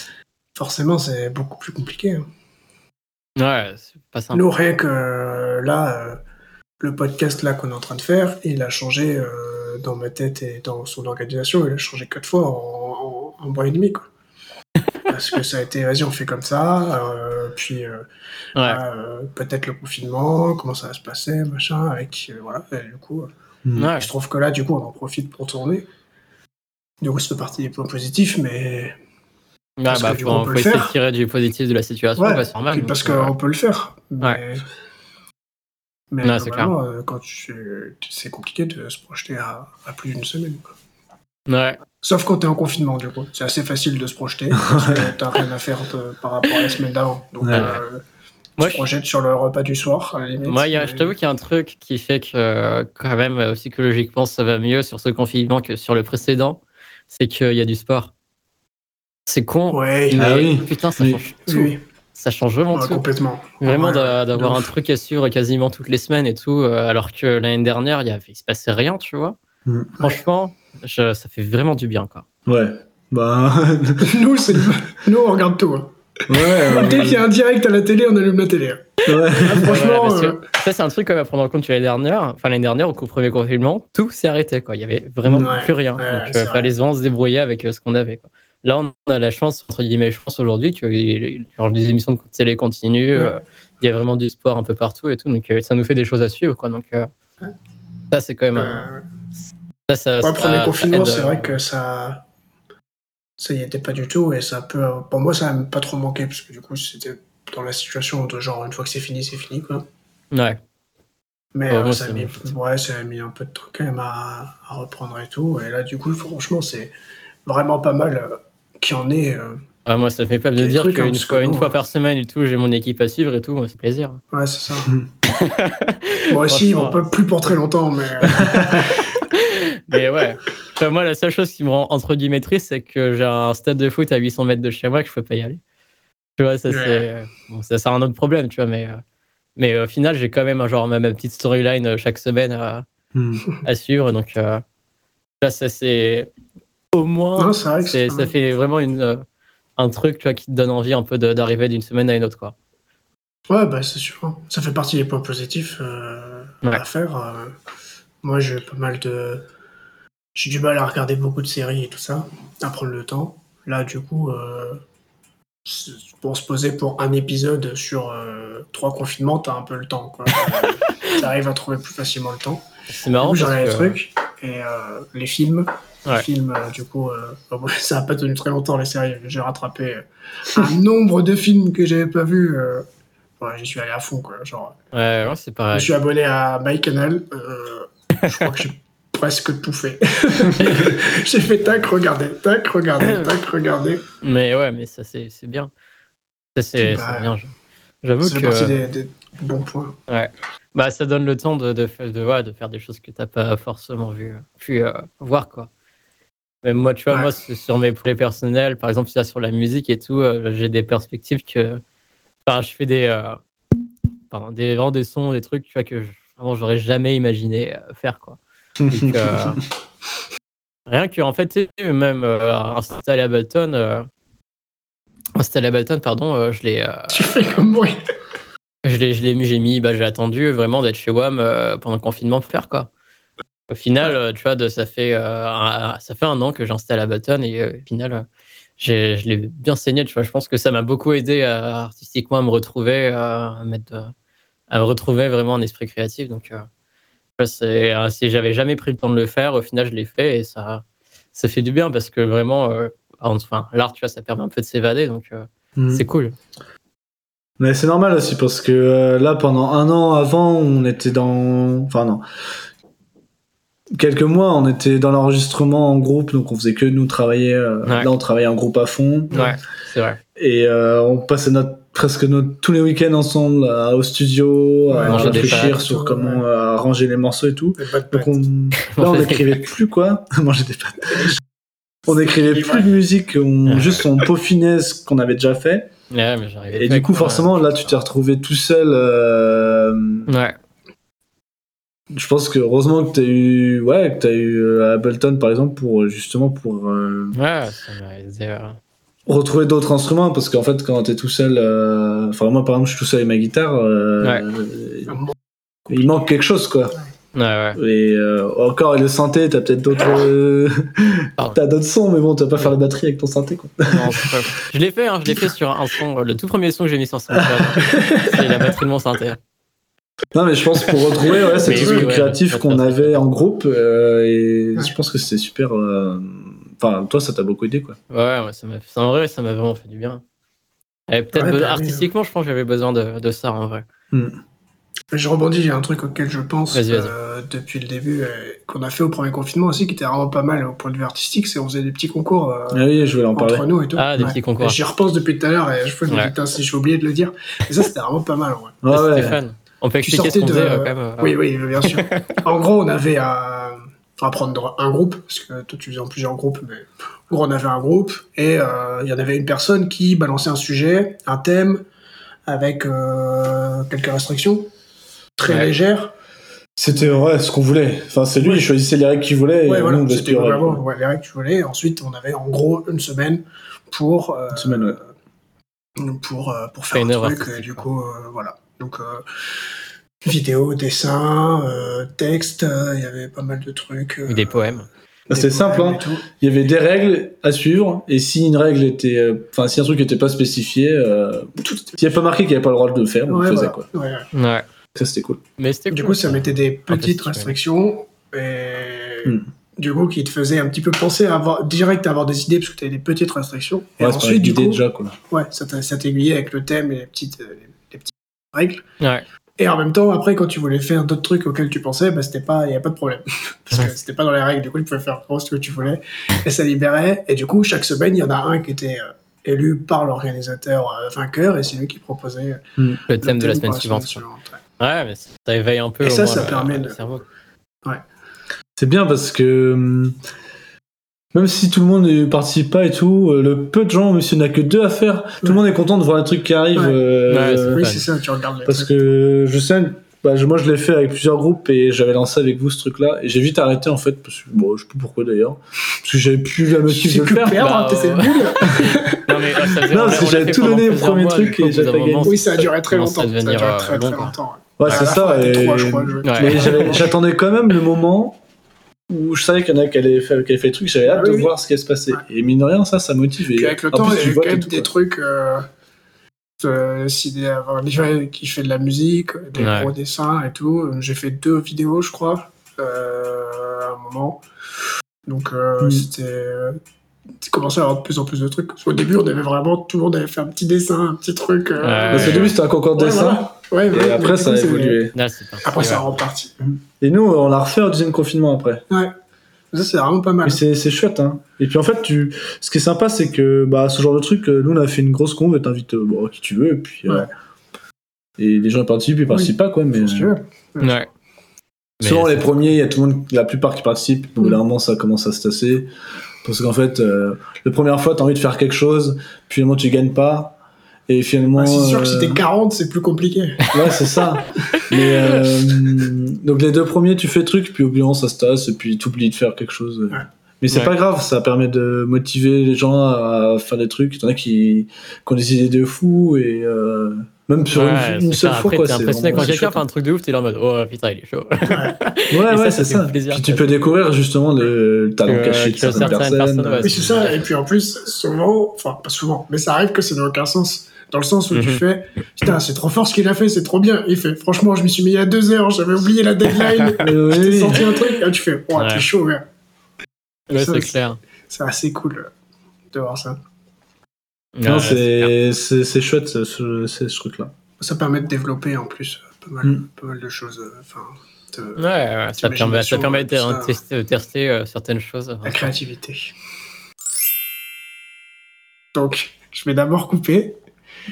Forcément c'est beaucoup plus compliqué. hein. Ouais, c'est pas simple. Nous, rien que euh, là, euh, le podcast là qu'on est en train de faire, il a changé euh, dans ma tête et dans son organisation, il a changé quatre fois en, en, en mois et demi. Quoi. *laughs* parce que ça a été, vas-y, on fait comme ça, euh, puis euh, Ouais. ah, euh, peut-être le confinement, comment ça va se passer, machin, avec, euh, voilà, et du coup, Mm. Ouais. je trouve que là, du coup, on en profite pour tourner. Du coup, ça fait partie des points positifs, mais Bah, que, du faut, coup, on faut peut le essayer de tirer du positif de la situation, Ouais, parce donc, euh, qu'on peut le faire. Mais, globalement, euh, quand tu, c'est compliqué de se projeter à, à plus d'une semaine. quoi. Ouais, Sauf quand t'es en confinement, du coup. C'est assez facile de se projeter parce que *laughs* t'as rien à faire de- par rapport à la semaine d'avant. Donc, Ouais. euh, tu te projettes sur le repas du soir, limite. Moi, a- je t'avoue qu'il y a un truc qui fait que, quand même, psychologiquement, ça va mieux sur ce confinement que sur le précédent. C'est qu'il y a du sport. C'est con. Ouais, mais Ah oui. putain, ça Oui. change tout. oui, Ça change vraiment ouais, tout. complètement. Vraiment ouais, d'avoir un truc à suivre quasiment toutes les semaines et tout, euh, alors que l'année dernière, il, y avait, il se passait rien, tu vois. Mm. Franchement, je- ça fait vraiment du bien, quoi. Ouais. Bah. *laughs* nous, on regarde tout. hein. ouais. euh, *laughs* Dès qu'il y a un direct à la télé, on allume la télé. hein. ouais. Ah, franchement, Voilà, euh, ça, c'est un truc à prendre en compte l'année dernière. Enfin, l'année dernière, au premier confinement, tout s'est arrêté, quoi. Il y avait vraiment Ouais, plus rien. ouais, Donc, euh, fallait vraiment se débrouiller avec euh, ce qu'on avait, quoi. Là, on a la chance, entre guillemets, je pense aujourd'hui, que les, émissions de télé continuent. Ouais. euh, Il y a vraiment du sport un peu partout et tout. Donc, euh, ça nous fait des choses à suivre, quoi. Donc, euh, ça, c'est quand même. un- ça, ça, Ouais, ça- premier confinement, c'est vrai que ça, ça y était pas du tout et ça peut, pour moi, ça m'a pas trop manqué parce que du coup, c'était dans la situation de genre une fois que c'est fini, c'est fini quoi. Ouais. Mais Ouais, euh, ça, a mis, bon. ouais, ça a mis un peu de temps quand même à, à reprendre et tout. Et là, du coup, franchement, c'est vraiment pas mal y en ait. euh, Ah, moi, ça me fait pas de dire hein, qu'une fois, une fois euh, par semaine et tout, j'ai mon équipe à suivre et tout. C'est plaisir. Ouais, c'est ça. *laughs* Moi aussi, Franchement, on peut plus pour très longtemps, mais euh, *laughs* Mais ouais, Enfin, moi, la seule chose qui me rend entre guillemets triste, c'est que j'ai un stade de foot à 800 mètres de chez moi que je peux pas y aller. Tu vois, ça, Ouais. c'est. Bon, ça, c'est un autre problème, tu vois, mais. euh, Mais au final, j'ai quand même un genre ma, ma petite storyline chaque semaine à, Hmm. à suivre. Donc euh, là, ça c'est. Au moins, non, c'est vrai que ça fait vraiment une, euh, un truc tu vois, qui te donne envie un peu d'arriver d'une semaine à une autre. Quoi. Ouais, bah c'est sûr. Ça fait partie des points positifs euh, Ouais. à faire. euh. moi, j'ai pas mal de. J'ai du mal à regarder beaucoup de séries et tout ça, à prendre le temps. Là, du coup, euh, pour se poser pour un épisode sur trois confinements, t'as un peu le temps. Quoi. *laughs* T'arrives à trouver plus facilement le temps. C'est marrant. j'en ai des trucs. Et les films. Ouais. Les films, euh, du coup, euh, *laughs* ça a pas tenu très longtemps, les séries. J'ai rattrapé euh, un nombre de films que j'avais pas vus. Ouais, j'y suis allé à fond, quoi. Genre, Ouais, ouais, c'est je pareil. me suis abonné à MyCanal. Euh, je crois que j'ai *laughs* presque tout fait. *laughs* j'ai fait tac, regardez, tac, regardez, tac, regardez. Mais ouais, mais ça, c'est c'est bien. Ça, c'est Bah, c'est bien. J'avoue que. partie des, des bons points. Bah, ça donne le temps de, de, de, ouais, de faire des choses que t'as pas forcément vu, pu euh, voir, quoi. Même moi, tu vois, Ouais. moi, sur mes projets personnels, par exemple, sur la musique et tout, euh, j'ai des perspectives que. Enfin, je fais des. euh, pardon, des, vraiment des sons, des trucs, tu vois, que j'aurais jamais imaginé euh, faire, quoi. Donc, euh, *laughs* rien que, en fait, même installé à Ableton, installé à Ableton, pardon, je l'ai. Tu fais comme moi. je l'ai, je l'ai mis, j'ai mis, bah, j'ai attendu vraiment d'être chez WAM pendant le confinement pour faire quoi. Au final, euh, tu vois, ça fait euh, un, ça fait un an que j'installe Ableton et euh, au final, je l'ai bien saigné. Tu vois, je pense que ça m'a beaucoup aidé à, artistiquement à me retrouver, à mettre, à me retrouver vraiment un esprit créatif. Donc, c'est, si j'avais jamais pris le temps de le faire, au final, je l'ai fait et ça, ça fait du bien parce que vraiment, euh, enfin, l'art, tu vois, ça permet un peu de s'évader, donc euh, Hmm. c'est cool. Mais c'est normal aussi parce que euh, là, pendant un an avant, on était dans. Enfin, non. Quelques mois, on était dans l'enregistrement en groupe, donc on faisait que nous travailler. euh, Ouais. Là, on travaillait en groupe à fond. Ouais, c'est vrai. Et euh, on passait notre, presque notre, tous les week-ends ensemble euh, au studio, Ouais, à réfléchir sur tout, comment ouais. arranger les morceaux et tout. Donc on... là, on n'écrivait plus quoi *laughs* Manger des pâtes. *laughs* On n'écrivait plus de musique, on, juste on peaufinait ce qu'on avait déjà fait. Ouais, mais j'arrivais Et du coup, forcément, là, tu t'es retrouvé tout seul. euh, Ouais. Je pense que heureusement que t'as eu, ouais, que t'as eu euh, Ableton par exemple pour euh, justement pour euh, Ouais, retrouver d'autres instruments parce qu'en fait quand t'es tout seul, euh, enfin moi par exemple je suis tout seul avec ma guitare, euh, Ouais. il manque quelque chose quoi. Ouais, ouais. Et encore, et le synthé, t'as peut-être d'autres. Pardon. *laughs* t'as d'autres sons, mais bon, tu vas pas faire la batterie avec ton synthé, quoi. Non, je l'ai fait, hein, je l'ai fait sur un son, le tout premier son que j'ai mis sur SoundCloud. *laughs* c'est la batterie de mon synthé. Non, mais je pense pour retrouver ouais, *laughs* Mais trucs oui, ouais, qu'on avait en groupe, euh, et Ouais. je pense que c'était super. euh, Enfin, toi, ça t'a beaucoup aidé, quoi. Ouais, ouais, ça m'a ça- en vrai, ça m'a vraiment fait du bien. Et peut-être Ouais, be- bah oui, artistiquement, je pense que j'avais besoin de, de ça en vrai. Je rebondis, il y a un truc auquel je pense Vas-y, vas-y. euh, depuis le début, euh, qu'on a fait au premier confinement aussi, qui était vraiment pas mal au point de vue artistique, c'est on faisait des petits concours euh, Ah oui, je voulais en parler. entre nous et tout. Ah, des Ouais. petits concours. Et J'y repense depuis tout à l'heure et je me dis, putain, si j'ai oublié de le dire. Et ça, c'était vraiment pas mal, en vrai. Ouais, ouais. C'était fun. On peut expliquer ce qu'on de- faisait euh, quand même. euh, Oui, oui, bien sûr. *laughs* en gros, on avait à, à prendre un groupe, parce que toi, tu faisais en plusieurs groupes, mais en gros, on avait un groupe, et euh, il y en avait une personne qui balançait un sujet, un thème, avec euh, quelques restrictions, très Ouais. légères. C'était ouais, ce qu'on voulait. Enfin, c'est lui, Ouais. il choisissait les règles qu'il voulait, Ouais, et voilà, c'était vraiment règles. ouais, les règles que tu voulais. Ensuite, on avait en gros une semaine pour euh, Une semaine, ouais. pour euh, pour faire Une un truc. Et du coup, euh, voilà. Donc euh, vidéo, dessin, euh, texte, euh, il y avait pas mal de trucs. euh, des poèmes. Bah, des C'était simple, hein. et tout. Il y avait des règles à suivre, et si une règle était. euh, Enfin, si un truc était pas spécifié, euh, s'il n'y a pas marqué qu'il n'y avait pas le droit de le faire, on Ouais, le faisait, voilà. quoi. Ouais. Ça, c'était cool. Mais c'était Du cool, coup, ça mettait des petites petit, ouais. restrictions et Hmm. du coup, qui te faisait un petit peu penser à avoir direct à avoir des idées parce que tu avais des petites restrictions. Et Ouais, pas ensuite, du coup, déjà, quoi. ouais, ça t'a- ça t'aiguillait avec le thème et les petites, les règles. Ouais. Et en même temps, après, quand tu voulais faire d'autres trucs auxquels tu pensais, bah, c'était pas, il y a pas de problème. *laughs* Parce que c'était pas dans les règles. Du coup, tu pouvais faire vraiment ce que tu voulais. Et ça libérait. Et du coup, chaque semaine, il y en a un qui était euh, élu par l'organisateur euh, vainqueur et c'est lui qui proposait euh, Le thème de la semaine suivante. ouais. Ouais, mais ça éveille un peu. Et au ça, moins, ça le- permet de-. C'est bien parce que hum, même si tout le monde ne participe pas et tout, euh, le peu de gens, même s'il n'y en a que deux à faire, tout le monde est content de voir les trucs qui arrivent. Ouais. euh, Oui, c'est ça, tu regardes les parce trucs. que je sais, bah, je- moi je l'ai fait avec plusieurs groupes et j'avais lancé avec vous ce truc-là et j'ai vite arrêté en fait, parce que bon, je sais plus pourquoi d'ailleurs, parce que j'avais plus la motive de le faire. Bah, hein, ouais. nul. Non, mais euh, ça faisait- Non, on parce que j'avais tout donné au premier mois, truc et j'avais pas gagné. Oui, ça a duré très longtemps. Ça a duré euh, très longtemps. Ouais, c'est ça. et- j'attendais quand même le moment où je savais qu'il y en a qui allaient faire, qui allaient faire les trucs, j'avais hâte Oui, de oui. voir ce qui allait se passer. Ouais. Et mine de rien, ça, ça motive. Et avec le temps, plus, il y tu a eu quand même des quoi. trucs. Euh, euh, qui fait de la musique, des Ouais. gros dessins et tout. J'ai fait deux vidéos, je crois, euh, à un moment. Donc euh, Mm. c'était. euh, Tu commençais à avoir de plus en plus de trucs. Qu'au début, on avait vraiment. Tout le monde avait fait un petit dessin, un petit truc. euh, Ouais. Parce qu'au début, c'était un concours de Ouais, dessin. voilà. Ouais, Et ouais, après, ça a évolué. Là. Après, ça reparti. Et nous, on l'a refait au deuxième confinement après. Ouais. Ça, c'est vraiment pas mal. C'est chouette, hein. Et puis en fait, tu... ce qui est sympa, c'est que bah, ce genre de truc, euh, nous, on a fait une grosse con, et t'invites euh, bon, qui tu veux, et puis. euh. Et les gens ils participent, ils participent pas, quoi. Mais Si tu veux. Ouais. Mais souvent, les premiers, il y a tout le monde, la plupart qui participent, donc Mm. là, moment, ça commence à se tasser. Parce qu'en fait, euh, la première fois, t'as envie de faire quelque chose, puis finalement, tu gagnes pas. Et finalement. Ouais, c'est sûr que euh, si t'es 40, c'est plus compliqué. Ouais, c'est ça. Mais euh, donc les deux premiers, tu fais le truc, puis au bilan, ça se tasse, et puis tu oublies de faire quelque chose. Ouais. Mais c'est Ouais. pas grave, ça permet de motiver les gens à faire des trucs. Il y en a qui, qui ont des idées de fous, et euh, même sur Ouais, une, une c'est seule ça. fois, Après, quoi. t'es c'est impressionné quand c'est quelqu'un fait un truc de ouf, t'es là en mode oh putain, il est chaud. Ouais, *laughs* ouais, c'est ça fait ça. plaisir, Puis tu peux découvrir justement le talent caché de que certaines personnes. personnes, Oui, c'est c'est ça. Et puis en plus, souvent, enfin, pas souvent, mais ça arrive que ça n'a aucun sens. Dans le sens où tu Mhm. fais, putain, c'est trop fort ce qu'il a fait, c'est trop bien. Il fait, franchement, je m'y suis mis il y a deux heures, j'avais oublié la deadline. *laughs* J'ai oui. senti un truc. Là, tu fais, ouais, t'es chaud, ouais. C'est clair. C'est assez cool euh, de voir ça. Non, Ouais, c'est chouette ce, ce, ce- ce truc-là. Ça permet de développer en plus euh, pas mal, Mm. pas mal de choses. euh, Enfin, de- Ouais, ouais, ça permet, ça L'imagination, permet de ça. tester, de tester, euh, certaines choses. la créativité. Donc, je vais d'abord couper.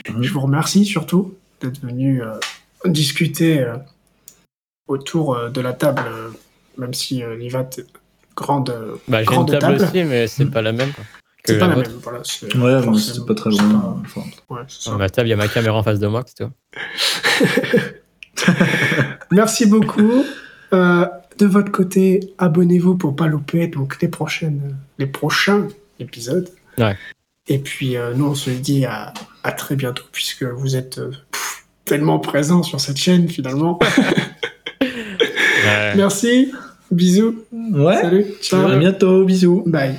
Mhm. Je vous remercie surtout d'être venu euh, discuter euh, autour euh, de la table, euh, même si euh, l'IVAT est grande, euh, Bah, j'ai une table, table. aussi, mais c'est pas la même. c'est pas la même. Voilà, c'est Ouais, mais c'était pas très c'est loin. pas- Enfin, ouais, c'est ça. Sur ma table, il y a ma caméra en face de moi, c'est tout. *laughs* Merci beaucoup. Euh, de votre côté, abonnez-vous pour pas louper donc les prochaines, les prochains épisodes. Ouais. Et puis euh, nous on se dit à, à très bientôt puisque vous êtes euh, pff, tellement présents sur cette chaîne finalement. *laughs* Merci. Bisous. Ouais. Salut. À Ciao. bientôt. Bisous. Bye.